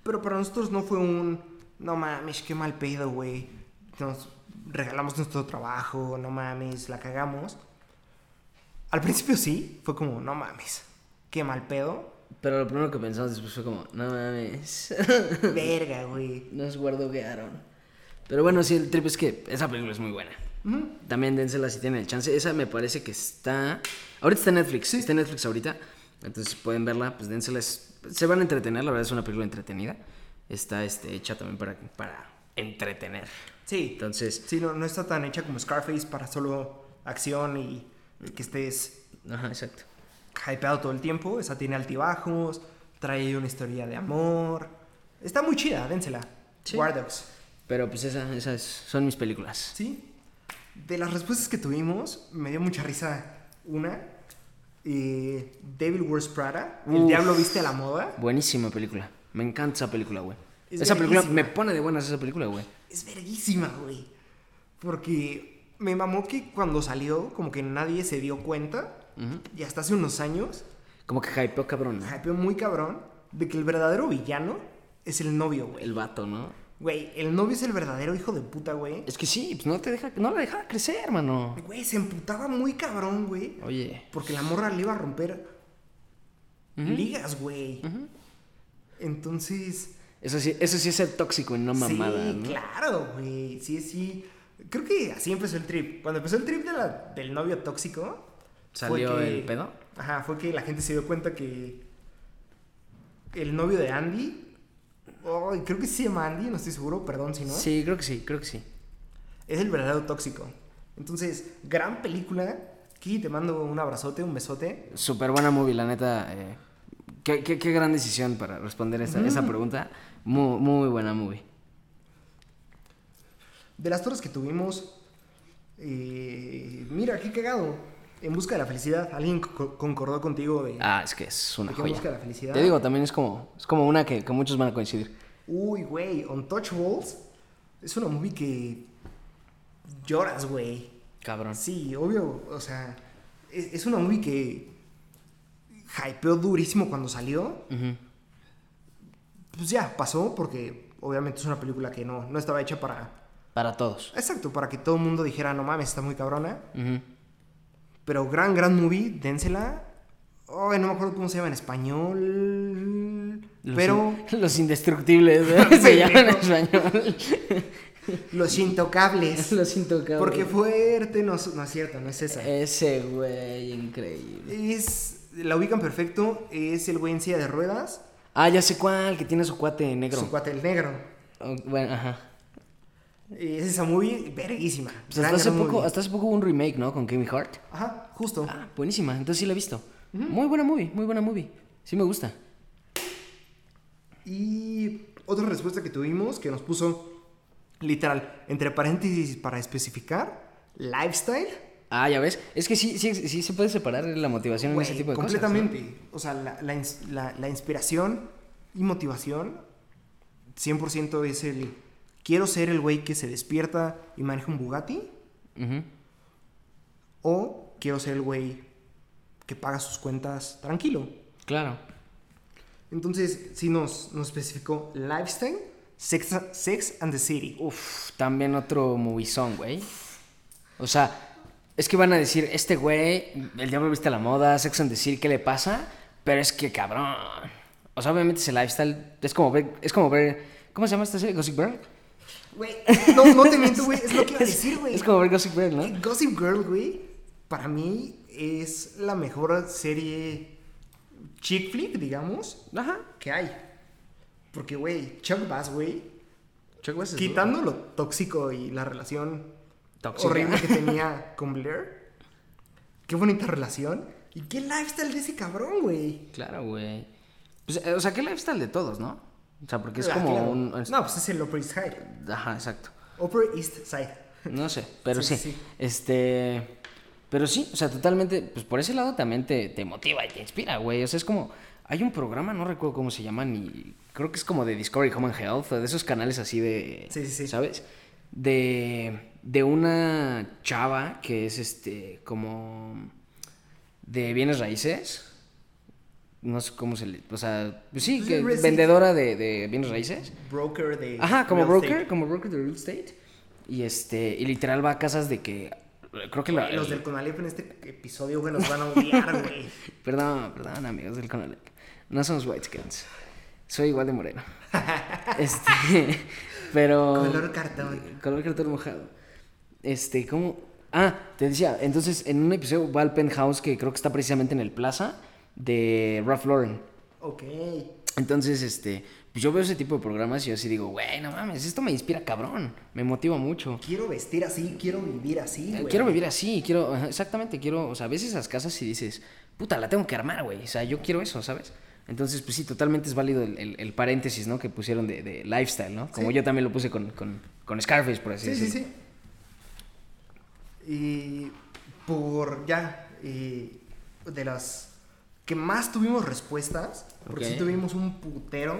Pero para nosotros no fue un... No mames, qué mal pedo, güey. Nos regalamos nuestro trabajo, no mames, la cagamos. Al principio sí, fue como, no mames, qué mal pedo. Pero lo primero que pensamos después fue como, no mames. Verga, güey. Nos guardoguearon. Pero bueno, sí, el trip es que esa película es muy buena. Ujú. También dénsela si tienen el chance. Esa me parece que está. Ahorita está en Netflix. Está en Netflix ahorita. Entonces pueden verla, pues dénsela. Se van a entretener, la verdad es una película entretenida. Está este, hecha también para, para entretener. Sí, Entonces, sí, no, no está tan hecha como Scarface para solo acción y que estés ajá, exacto. hypeado todo el tiempo. Esa tiene altibajos, trae una historia de amor. Está muy chida, dénsela. Sí. War Dogs. Pero pues esa, esas son mis películas. Sí. De las respuestas que tuvimos, me dio mucha risa una. eh, Devil Wears Prada. El. Diablo Viste a la Moda. Buenísima película. Me encanta esa película, güey. Es Esa película me pone de buenas esa película, güey. Es verguísima, güey. Porque me mamó que cuando salió, como que nadie se dio cuenta. Y hasta hace unos años, Como que hypeó cabrón, ¿no? hypeó muy cabrón de que el verdadero villano es el novio, güey. El vato, ¿no? Güey, el novio es el verdadero hijo de puta, güey. Es que sí, pues no te deja, no la deja crecer, hermano. Güey, se emputaba muy cabrón, güey. Oye. Porque la morra le iba a romper ligas, güey. Entonces. Eso sí, eso sí es ser tóxico y no mamada, sí, ¿no? claro, güey. Sí, sí. Creo que así empezó el trip. Cuando empezó el trip de la- del novio tóxico. fue ¿Salió que- el pedo? Ajá, fue que la gente se dio cuenta que el novio de Andy. Oh, creo que sí se llama Andy, no estoy seguro, perdón si no. Sí, creo que sí, creo que sí. Es el verdadero tóxico. Entonces, gran película. Aquí te mando un abrazote, un besote. Súper buena movie, la neta. eh, qué, qué- qué gran decisión para responder esa, esa pregunta. Muy, muy buena movie. De las torres que tuvimos, eh, mira, qué cagado. En busca de la felicidad. ¿Alguien co- concordó contigo de, Ah, es que es una de que en joya. busca de la felicidad? Te digo, también es como, es como una que, que muchos van a coincidir. Uy, güey, Untouchables es una movie que lloras, güey. Cabrón. Sí, obvio, o sea, es, es una movie que hypeó durísimo cuando salió. Pues ya, pasó porque obviamente es una película que no, no estaba hecha para... Para todos. Exacto, para que todo el mundo dijera, no mames, está muy cabrona. Ujú. Pero gran, gran movie, dénsela. Ay, no me acuerdo cómo se llama en español. Los pero in- los indestructibles, ¿eh? se llaman en español. Los Intocables. los intocables. Porque fuerte, no, es- no es cierto, no es esa. Ese güey, increíble. Es, la ubican perfecto, es el güey en silla de ruedas, Ah, ya sé cuál, que tiene su cuate negro. su cuate el negro. Oh, bueno, ajá. Es esa movie verguísima. Pues hasta, hace poco, movie. hasta hace poco hubo un remake, ¿no? Con Kevin Hart. Ajá, justo. Ah, buenísima. Entonces sí la he visto. Muy buena movie, muy buena movie. Sí me gusta. Y otra respuesta que tuvimos que nos puso literal, entre paréntesis para especificar, lifestyle. Ah, ya ves. Es que sí, sí, sí se puede separar la motivación Güey, en ese tipo de completamente. cosas. O sea, la, la la- la inspiración y motivación 100% es el quiero ser el güey que se despierta y maneja un Bugatti o quiero ser el güey que paga sus cuentas tranquilo. Claro. Entonces, sí nos, nos especificó lifestyle, sex, sex and the City. Uf, también otro movizón, güey. O sea, es que van a decir, este güey, el diablo viste a la moda, Sex and the City, ¿qué le pasa? Pero es que cabrón. O sea, obviamente ese lifestyle es como ver, es como ver, ¿cómo se llama esta serie? Gossip Girl. Güey, no, no te miento, güey, es lo que iba a decir, güey. Es como ver Gossip Girl, ¿no? Gossip Girl, güey, para mí es la mejor serie chick flick, digamos, Ajá. que hay. Porque, güey, Chuck Bass, güey, quitando lo tóxico y la relación Tóxica. horrible que tenía con Blair, qué bonita relación. Y qué lifestyle de ese cabrón, güey. Claro, güey. Pues, eh, o sea, qué lifestyle de todos, ¿no? O sea, porque es Ah, como claro. un... es- No, pues es el Upper East Side. Ajá, exacto. Upper East Side. No sé, pero sí, Sí, sí. Este. Pero sí, o sea, totalmente. Pues por ese lado también te, te motiva y te inspira, güey. O sea, es como. Hay un programa, no recuerdo cómo se llama, ni. Creo que es como de Discovery Home and Health, o de esos canales así de. Sí, sí, sí. ¿Sabes? De. De una chava que es este. Como. De bienes raíces. No sé cómo se le. O sea, pues sí, Pues, que vendedora de, de bienes raíces. Broker de. Ajá, como real broker, estate. como broker de real estate. Y este, y literal va a casas de que. Creo que la- los el- del Conalep en este episodio, güey, nos van a odiar, güey. Perdón, perdón, amigos del Conalep. No somos whiteskins. Soy igual de moreno. este. Pero. Color cartón. Color cartón mojado. Este, ¿cómo? Ah, te decía, entonces en un episodio va al penthouse que creo que está precisamente en el plaza de Ralph Lauren. Ok. Entonces, este, pues yo veo ese tipo de programas y yo así digo, güey, no mames, esto me inspira cabrón, me motiva mucho. Quiero vestir así, quiero vivir así, Eh, güey. Quiero vivir así, quiero, exactamente, quiero, o sea, ves esas casas y dices, puta, la tengo que armar, güey, o sea, yo quiero eso, ¿sabes? Entonces, pues sí, totalmente es válido el, el- el paréntesis, ¿no? Que pusieron de, de lifestyle, ¿no? Como Sí. yo también lo puse con, con, con Scarface, por así Sí, sí, decirlo. sí. Y por ya, eh, de las que más tuvimos respuestas, porque Ok. sí tuvimos un putero,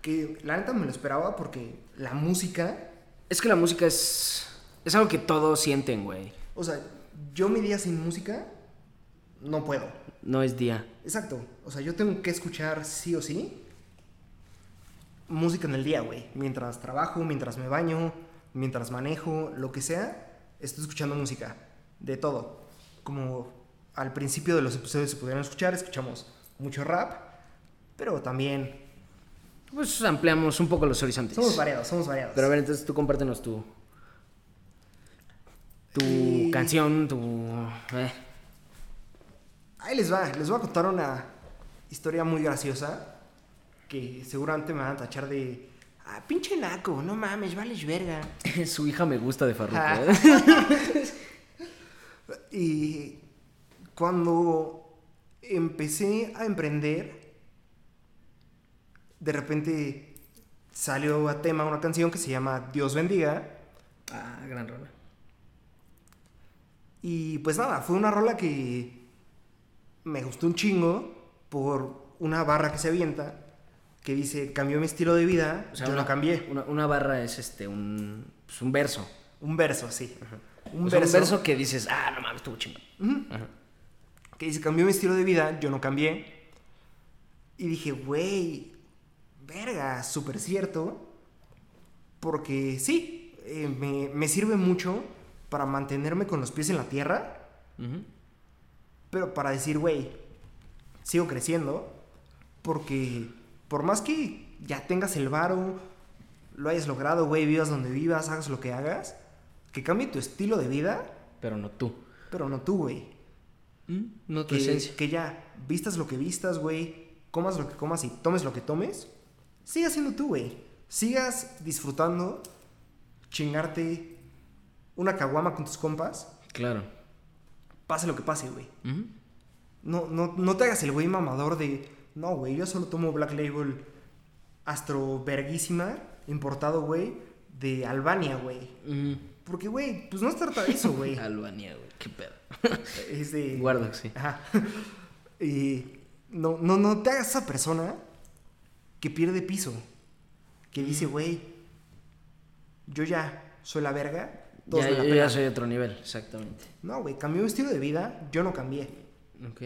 que la neta me lo esperaba porque la música, Es que la música es, es algo que todos sienten, güey. o sea, yo mi día sin música no puedo. No es día. Exacto. O sea, yo tengo que escuchar sí o sí música en el día, güey. Mientras trabajo, mientras me baño, mientras manejo, lo que sea, estoy escuchando música. De todo. Como al principio de los episodios se pudieron escuchar, escuchamos mucho rap, pero también Pues ampliamos un poco los horizontes. somos variados, somos variados. Pero a ver, entonces tú compártenos tu. Tu Y- canción, tu. eh. Ahí les va, les voy a contar una historia muy graciosa que seguramente me van a tachar de... Ah, pinche naco, no mames, vales verga. Su hija me gusta de Farruko. Ah. ¿eh? Y cuando empecé a emprender, de repente salió a tema una canción que se llama Dios bendiga. ah, gran rola. Y pues nada, fue una rola que me gustó un chingo por una barra que se avienta que dice, cambió mi estilo de vida, O sea, yo una, lo cambié. Una, una barra es este, un. Pues un verso. Un verso, sí. Un, O sea, verso, un verso que dices, ah, no mames, estuvo chingón. Ajá. Que dice, cambió mi estilo de vida, yo no cambié. Y dije, güey, verga, súper cierto. Porque sí, eh, me, me sirve mucho para mantenerme con los pies en la tierra. Pero para decir, güey, sigo creciendo, porque por más que ya tengas el varo, lo hayas logrado, güey, vivas donde vivas, hagas lo que hagas, que cambie tu estilo de vida, Pero no tú. pero no tú, güey. No tu Que, esencia. que ya vistas lo que vistas, güey, comas lo que comas y tomes lo que tomes, sigas siendo tú, güey. Sigas disfrutando, chingarte una caguama con tus compas, Claro. pase lo que pase, güey. Ujú. No, no, no te hagas el güey mamador de, no, güey, yo solo tomo Black Label astro verguísima, importado, güey, de Albania, güey. Ujú. Porque, güey, pues no se trata de eso, güey. Albania, güey. Qué pedo. es de... Guarda, sí. Ajá. Y no, no, no te hagas esa persona que pierde piso. Que dice, güey, yo ya soy la verga. todos Ya, me la yo ya pelan". soy otro nivel, exactamente. No, güey, cambió mi estilo de vida, yo no cambié. Ok.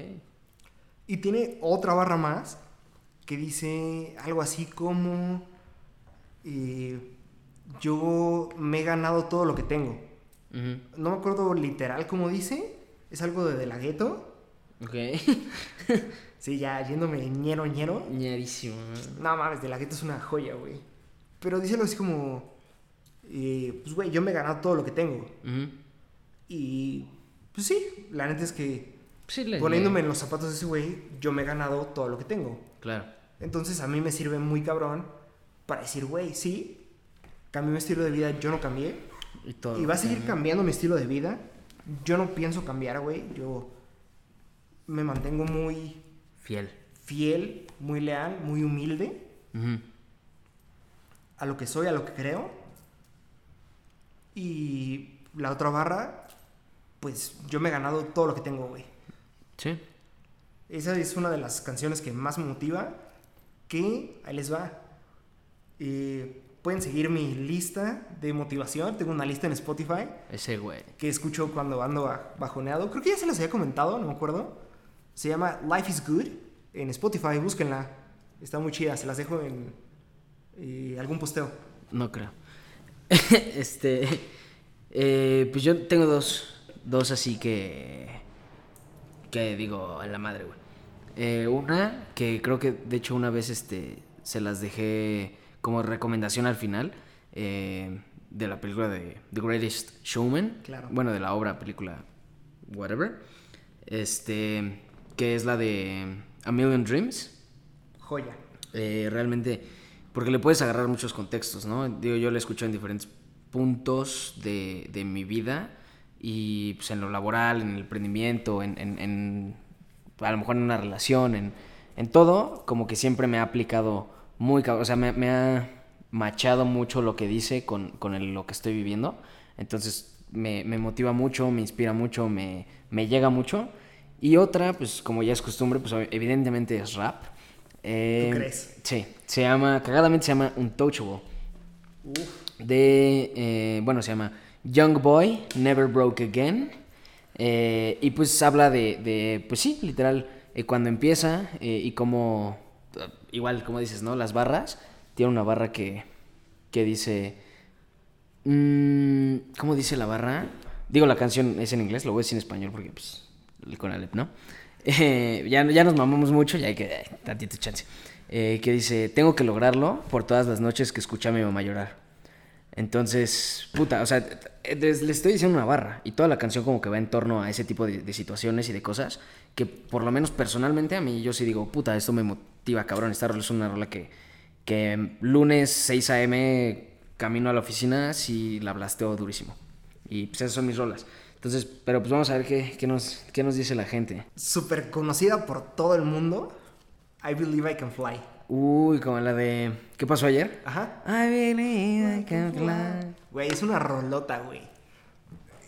Y tiene otra barra más que dice algo así como... eh, yo me he ganado todo lo que tengo. No me acuerdo literal cómo dice. Es algo de, de la gueto. Ok. Sí, ya yéndome ñero ñero. Ñerísimo. ¿no? Mames, de la gueto es una joya, güey. Pero dice algo así como... eh, pues, güey, yo me he ganado todo lo que tengo. Y... Pues sí, la neta es que... Sí, Poniéndome en los zapatos de ese güey, yo me he ganado todo lo que tengo. Claro. Entonces a mí me sirve muy cabrón para decir, güey, sí, cambié mi estilo de vida, yo no cambié. Y todo. Y va a seguir cambiando mi estilo de vida. Yo no pienso cambiar, güey. Yo me mantengo muy Fiel. fiel, muy leal, muy humilde a lo que soy, a lo que creo. Y la otra barra, pues yo me he ganado todo lo que tengo, güey. Sí. Esa es una de las canciones que más me motiva. Que ahí les va. Eh, pueden seguir mi lista de motivación. Tengo una lista en Spotify Ese güey. que escucho cuando ando ba- bajoneado. Creo que ya se las había comentado, no me acuerdo. Se llama Life is Good en Spotify. Búsquenla. Está muy chida. Se las dejo en eh, algún posteo. No creo. este. eh, pues yo tengo dos. Dos así que. Que digo, a la madre, güey. Eh, una, que creo que de hecho una vez este, se las dejé como recomendación al final. eh, de la película de The Greatest Showman. Claro. Bueno, de la obra, película, whatever. Este. Que es la de A Million Dreams. Joya. Eh, realmente, porque le puedes agarrar muchos contextos, ¿no? Digo, yo la escucho en diferentes puntos de, de mi vida y pues en lo laboral, en el emprendimiento, en, en- en- a lo mejor en una relación, en, en todo, como que siempre me ha aplicado muy, cab- o sea, me, me ha machado mucho lo que dice con, con el- lo que estoy viviendo. Entonces me, me motiva mucho, me inspira mucho, me, me llega mucho. Y otra, pues como ya es costumbre, pues evidentemente es rap. Eh, crees? Sí, se llama, cagadamente se llama Untouchable. De, eh, bueno, se llama Young Boy, Never Broke Again. Eh, y pues habla de, de, pues sí, literal, eh, cuando empieza y como, igual como dices, ¿no? Las barras, tiene una barra que, que dice, mm, ¿cómo dice la barra? Digo, la canción es en inglés, lo voy a decir en español porque, pues, con Alep, ¿no? Eh, ya, ya nos mamamos mucho, ya hay que, tantito chance. Eh, que dice, tengo que lograrlo por todas las noches que escuché a mi mamá llorar. Entonces, puta, o sea, eh, les- le estoy diciendo una barra y toda la canción como que va en torno a ese tipo de, de situaciones y de cosas que por lo menos personalmente a mí yo sí digo, puta, esto me motiva, cabrón, esta rola es una rola que, que lunes 6 a.m. camino a la oficina sí la blasteo durísimo. Y pues esas son mis rolas. Entonces, pero pues vamos a ver qué, qué nos, qué nos dice la gente. Súper conocida por todo el mundo. I Believe I Can Fly. Uy, como la de... ¿Qué pasó ayer? Ajá. I believe I can fly. Güey, es una rolota, güey.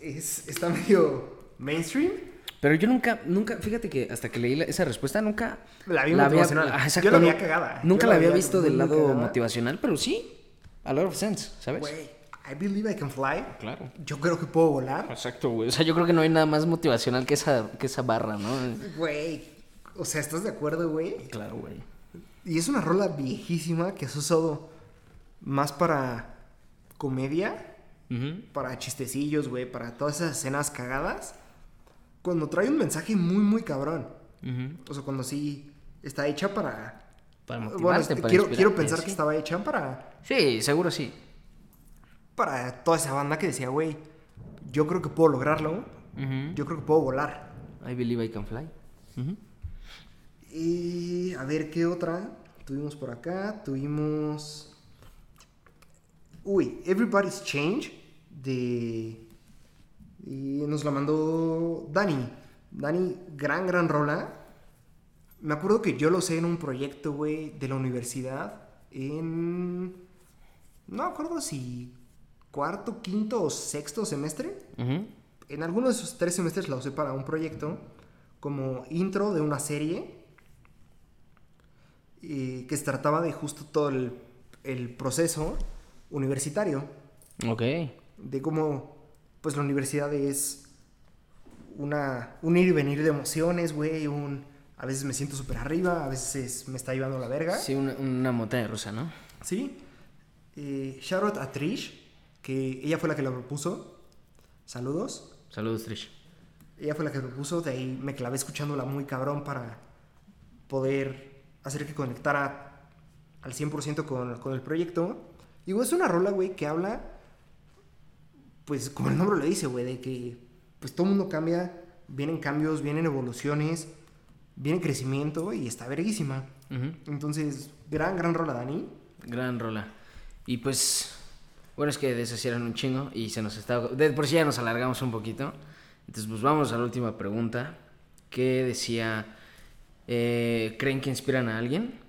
Es, está medio mainstream. Pero yo nunca, nunca, fíjate que hasta que leí la- esa respuesta, nunca La vi había, motivacional. Ah, Yo la nu- cagada. Nunca la la había visto del lado cagada. motivacional, pero sí, a lot of sense, ¿sabes? Güey, I Believe I Can Fly. Claro. Yo creo que puedo volar. Exacto, güey. O sea, yo creo que no hay nada más motivacional que esa, que esa barra, ¿no? Güey. O sea, ¿estás de acuerdo, güey? Claro, güey. Y es una rola viejísima que has usado más para comedia, para chistecillos, güey, para todas esas escenas cagadas. cuando trae un mensaje muy, muy cabrón. O sea, cuando sí está hecha para... Para Bueno, motivarte, para quiero, quiero inspirarte, pensar sí. que estaba hecha para, Sí, seguro sí. para toda esa banda que decía, güey, yo creo que puedo lograrlo, yo creo que puedo volar. I believe I can fly. Y a ver qué otra tuvimos por acá. Tuvimos. Uy, Everybody's Change de. Y nos la mandó Dani. Dani, gran, gran rola. Me acuerdo que yo lo sé en un proyecto, güey, de la universidad. En. No me acuerdo si cuarto, quinto o sexto semestre en alguno de esos tres semestres la usé para un proyecto como intro de una serie y que se trataba de justo todo el, el proceso universitario, Ok. de cómo pues la universidad es una, un ir y venir de emociones, güey, un... A veces me siento súper arriba, a veces me está llevando la verga. Sí, una, una montaña rusa, ¿no? Sí. Eh, shout out a Trish, que ella fue la que lo propuso. Saludos. Saludos, Trish. Ella fue la que lo propuso, de ahí me clavé escuchándola muy cabrón para poder hacer que conectara al 100% con, con el proyecto. Y güey, es una rola, güey, que habla, pues como el nombre lo dice, güey, de que pues todo el mundo cambia, vienen cambios, vienen evoluciones, viene crecimiento y está verguísima. Entonces, gran, gran rola, Dani. Gran rola. Y pues, bueno, es que de esas sí eran un chingo y se nos está... De por sí ya nos alargamos un poquito. Entonces, pues vamos a la última pregunta. Que decía, eh, ¿creen que inspiran a alguien?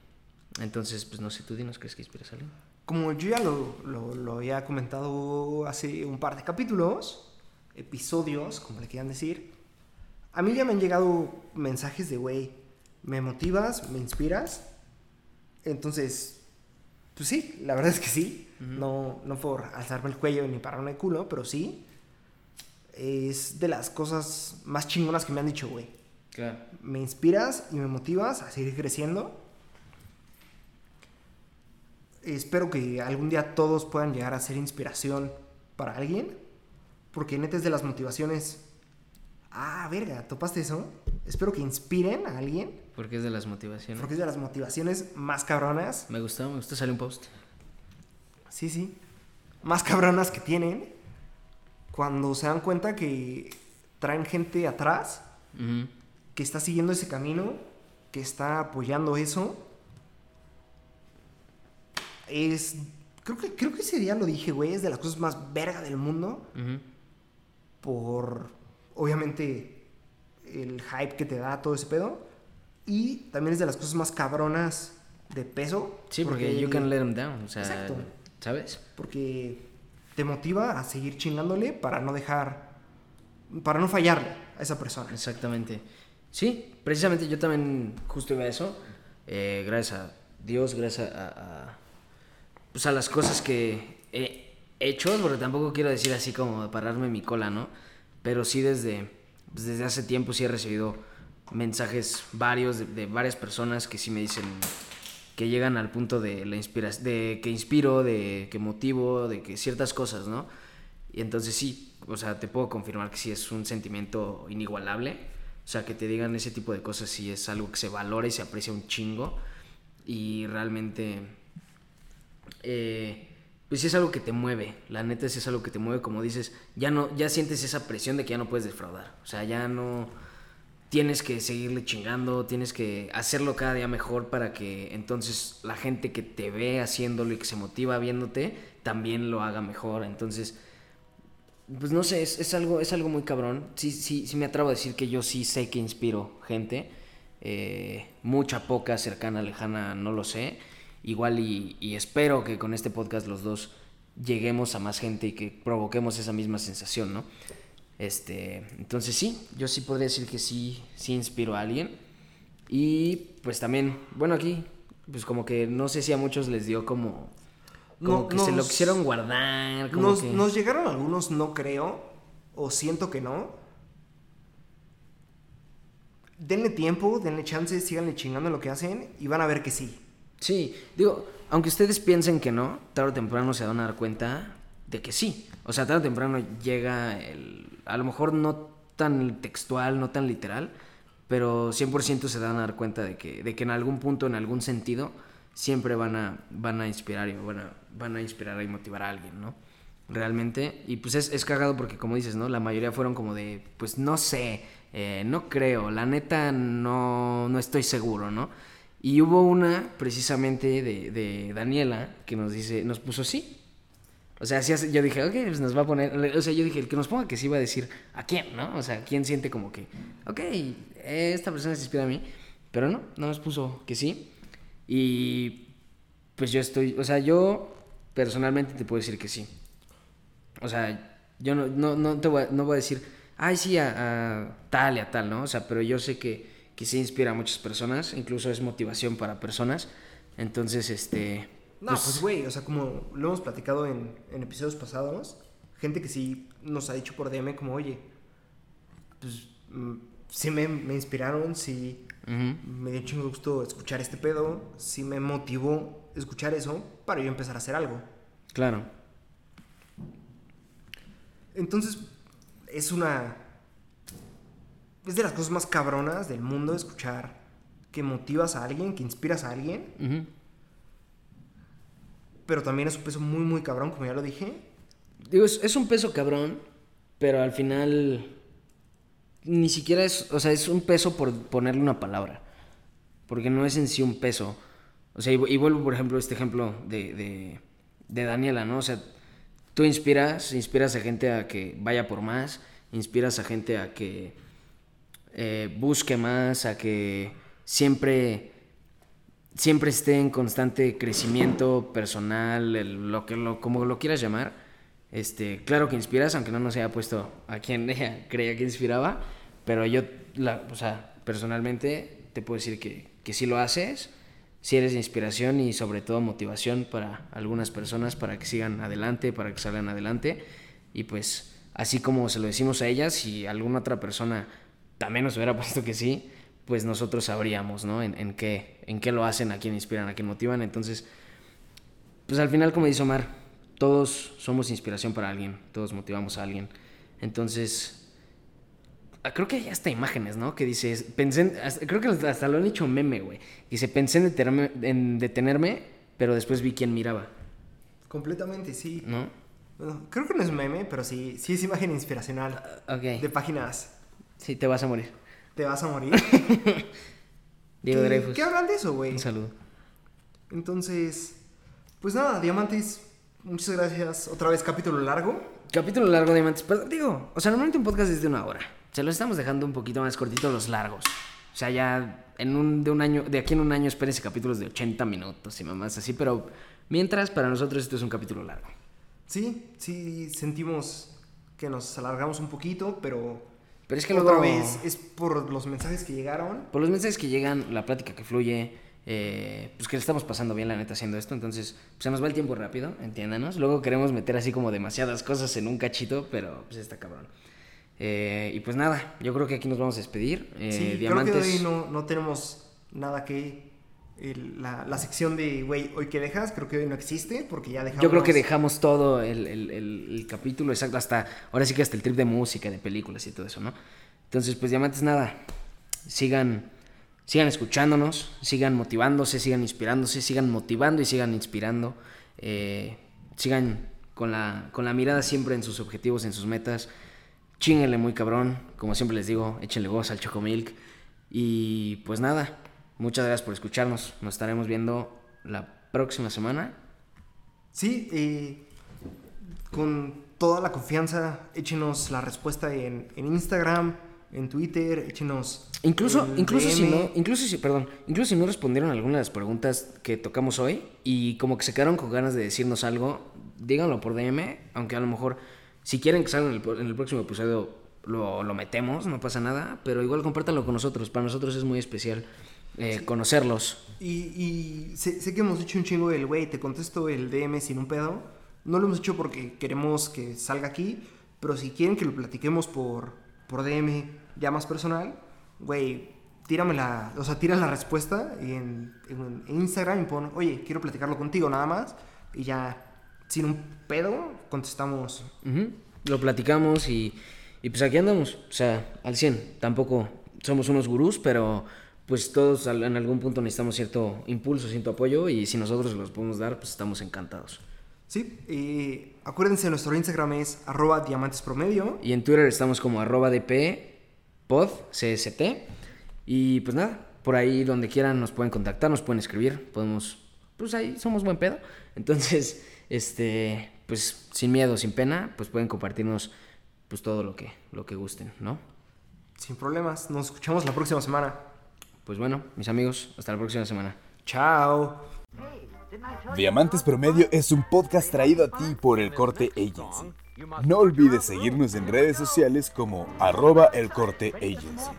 Entonces, pues no sé, tú dinos, ¿crees que inspiras a alguien? Como yo ya lo, lo, lo había comentado hace un par de capítulos, episodios, como le quieran decir, a mí ya me han llegado mensajes de, güey, me motivas, me inspiras. Entonces, pues sí, la verdad es que sí. no, no por alzarme el cuello ni pararme el culo, pero sí. Es de las cosas más chingonas que me han dicho, güey. Claro. Me inspiras y me motivas a seguir creciendo. Espero que algún día todos puedan llegar a ser inspiración para alguien. Porque neta es de las motivaciones. Ah, verga, ¿topaste eso? Espero que inspiren a alguien. Porque es de las motivaciones. Porque es de las motivaciones más cabronas. Me gustó, me gustó, sale un post. Sí, sí. Más cabronas que tienen. Cuando se dan cuenta que traen gente atrás que está siguiendo ese camino, que está apoyando eso. Es. Creo que, creo que ese día lo dije, güey. Es de las cosas más verga del mundo. Por. Obviamente. El hype que te da todo ese pedo. Y también es de las cosas más cabronas de peso. Sí, porque, you can let them down, o sea, Exacto. ¿sabes? Porque te motiva a seguir chingándole para no dejar. Para no fallarle a esa persona. Exactamente. Sí, precisamente yo también justo iba a eso. Eh, gracias a Dios, gracias a, a- pues a las cosas que he hecho, porque tampoco quiero decir así como pararme mi cola, ¿no? Pero sí desde, pues desde hace tiempo sí he recibido mensajes varios de, de varias personas que sí me dicen que llegan al punto de la inspiración, de que inspiro, de que motivo, de que ciertas cosas, ¿no? Y entonces sí, o sea, te puedo confirmar que sí es un sentimiento inigualable. O sea, que te digan ese tipo de cosas sí es algo que se valora y se aprecia un chingo. Y realmente, eh, pues es algo que te mueve. La neta sí es algo que te mueve, como dices, ya no, ya sientes esa presión de que ya no puedes defraudar. O sea, ya no tienes que seguirle chingando, tienes que hacerlo cada día mejor para que entonces la gente que te ve haciéndolo y que se motiva viéndote también lo haga mejor. Entonces, pues no sé, es, es algo, es algo muy cabrón. Sí, sí, sí me atrevo a decir que yo sí sé que inspiro gente. Eh, mucha, poca, cercana, lejana, no lo sé. Igual y, y espero que con este podcast los dos lleguemos a más gente y que provoquemos esa misma sensación, ¿no? Este, entonces sí, yo sí podría decir que sí, sí inspiro a alguien. Y pues también, bueno, aquí, pues como que no sé si a muchos les dio como, como No, que se lo quisieron guardar. Como Nos, que... nos llegaron algunos, no creo, o siento que no. Denle tiempo, denle chance, síganle chingando lo que hacen y van a ver que sí. Sí, digo, aunque ustedes piensen que no, tarde o temprano se van a dar cuenta de que sí. O sea, tarde o temprano llega el... A lo mejor no tan textual, no tan literal, pero 100% se dan a dar cuenta de que, de que en algún punto, en algún sentido, siempre van a, van a inspirar y van a, van a inspirar y motivar a alguien, ¿no? Realmente. Y pues es, es cagado porque, como dices, ¿no? La mayoría fueron como de, pues no sé, eh, no creo, la neta no, no estoy seguro, ¿no? Y hubo una, precisamente, de, de Daniela, que nos dice, nos puso sí. O sea, así, yo dije, ok, pues nos va a poner. O sea, yo dije, el que nos ponga que sí va a decir a quién, ¿no? O sea, quién siente como que, ok, esta persona se inspira a mí. Pero no, no nos puso que sí. Y pues yo estoy, o sea, yo personalmente te puedo decir que sí. O sea, yo no, no, no te voy a, no voy a decir, ay, sí, a, tal y a tal, ¿no? O sea, pero yo sé que, que sí inspira a muchas personas, incluso es motivación para personas. Entonces, este... No, pues güey, o sea, como lo hemos platicado en, en episodios pasados, gente que sí nos ha dicho por DM como, oye, pues mm, sí me, me inspiraron, sí me dio mucho gusto escuchar este pedo, sí me motivó escuchar eso para yo empezar a hacer algo. Claro. Entonces, es una... Es de las cosas más cabronas del mundo escuchar que motivas a alguien, que inspiras a alguien. Pero también es un peso muy, muy cabrón, como ya lo dije. Digo, es, es un peso cabrón, pero al final ni siquiera es, o sea, es un peso por ponerle una palabra, porque no es en sí un peso. O sea, y, y vuelvo, por ejemplo, a este ejemplo de, de, de, Daniela, ¿no? O sea, tú inspiras, inspiras a gente a que vaya por más, inspiras a gente a que eh, busque más, a que siempre, siempre esté en constante crecimiento personal, lo que, lo, como lo quieras llamar. Este, claro que inspiras, aunque no nos haya puesto a quien ella creía que inspiraba, pero yo, la, o sea, personalmente te puedo decir que, que sí lo haces, si eres inspiración y sobre todo motivación para algunas personas para que sigan adelante, para que salgan adelante. Y pues así como se lo decimos a ellas, si alguna otra persona también nos hubiera puesto que sí, pues nosotros sabríamos, ¿no? En, en, qué, en qué lo hacen, a quién inspiran, a quién motivan. Entonces, pues al final, como dice Omar, todos somos inspiración para alguien, todos motivamos a alguien. Entonces, ah, creo que hay hasta imágenes, ¿no? Que dices, pensé, en, creo que hasta lo han hecho meme, güey. Dice, pensé en detenerme, en detenerme, pero después vi quién miraba. Completamente, sí. ¿No? Bueno, creo que no es meme, pero sí, sí es imagen inspiracional. Uh. De páginas. Sí, te vas a morir. Te vas a morir. Diego ¿Qué, Dreyfus. ¿Qué hablan de eso, güey? Un saludo. Entonces, pues nada, Diamantes, muchas gracias. Otra vez, capítulo largo. Capítulo largo, Diamantes. Pero digo, o sea, normalmente un podcast es de una hora. Se lo estamos dejando un poquito más cortito los largos. O sea, ya en un, de un año, de aquí en un año espérense capítulos de 80 minutos y mamás así, pero mientras para nosotros esto es un capítulo largo. Sí, sí sentimos que nos alargamos un poquito, pero Pero es que otra luego, vez es por los mensajes que llegaron. por los mensajes que llegan, la plática que fluye, eh, pues que le estamos pasando bien la neta haciendo esto, entonces pues, se nos va el tiempo rápido, entiéndanos. Luego queremos meter así como demasiadas cosas en un cachito, pero pues está cabrón. Eh, y pues nada, yo creo que aquí nos vamos a despedir. Eh, sí, Diamantes. creo que hoy no, no tenemos nada que... la, sección de, güey, hoy que dejas, creo que hoy no existe porque ya dejamos... Yo creo que dejamos todo el capítulo, exacto, hasta, ahora sí que hasta el trip de música, de películas y todo eso, ¿no? Entonces, pues diamantes, nada, sigan, sigan escuchándonos, sigan motivándose, sigan inspirándose, sigan motivando y sigan inspirando, eh, sigan con la, con la mirada siempre en sus objetivos, en sus metas, chinguenle muy cabrón, como siempre les digo, échenle voz al Chocomilk y pues nada, muchas gracias por escucharnos, nos estaremos viendo la próxima semana. Sí, eh, con toda la confianza, échenos la respuesta en, en Instagram, en Twitter, échenos... Incluso, incluso si no, incluso si, perdón, incluso si no respondieron alguna de las preguntas que tocamos hoy y como que se quedaron con ganas de decirnos algo, díganlo por DM, aunque a lo mejor si quieren que salga en el, pro- en el próximo episodio lo, lo metemos, no pasa nada, pero igual compártanlo con nosotros, para nosotros es muy especial eh, conocerlos. Y, y sé, sé que hemos dicho un chingo del, güey, te contesto el DM sin un pedo. No lo hemos hecho porque queremos que salga aquí, pero si quieren que lo platiquemos por, por DM ya más personal, güey, tírame la, o sea, tira la respuesta en, en- en Instagram y pon, oye, quiero platicarlo contigo nada más, y ya, sin un pedo, contestamos. Ujú, Lo platicamos y, Y pues aquí andamos, o sea, al 100. Tampoco somos unos gurús, pero pues todos en algún punto necesitamos cierto impulso, cierto apoyo y si nosotros los podemos dar, pues estamos encantados. Sí, y acuérdense, nuestro Instagram es arroba diamantespromedio. Y en Twitter estamos como arroba dp pod, CST. Y pues nada, por ahí donde quieran nos pueden contactar, nos pueden escribir, podemos, pues ahí somos buen pedo. Entonces, este, pues sin miedo, sin pena, pues pueden compartirnos pues todo lo que, lo que gusten, ¿no? Sin problemas, nos escuchamos la próxima semana. Pues bueno, mis amigos, hasta la próxima semana. Chao. Diamantes Promedio es un podcast traído a ti por el Corte Agency. No olvides seguirnos en redes sociales como arroba el corte agency.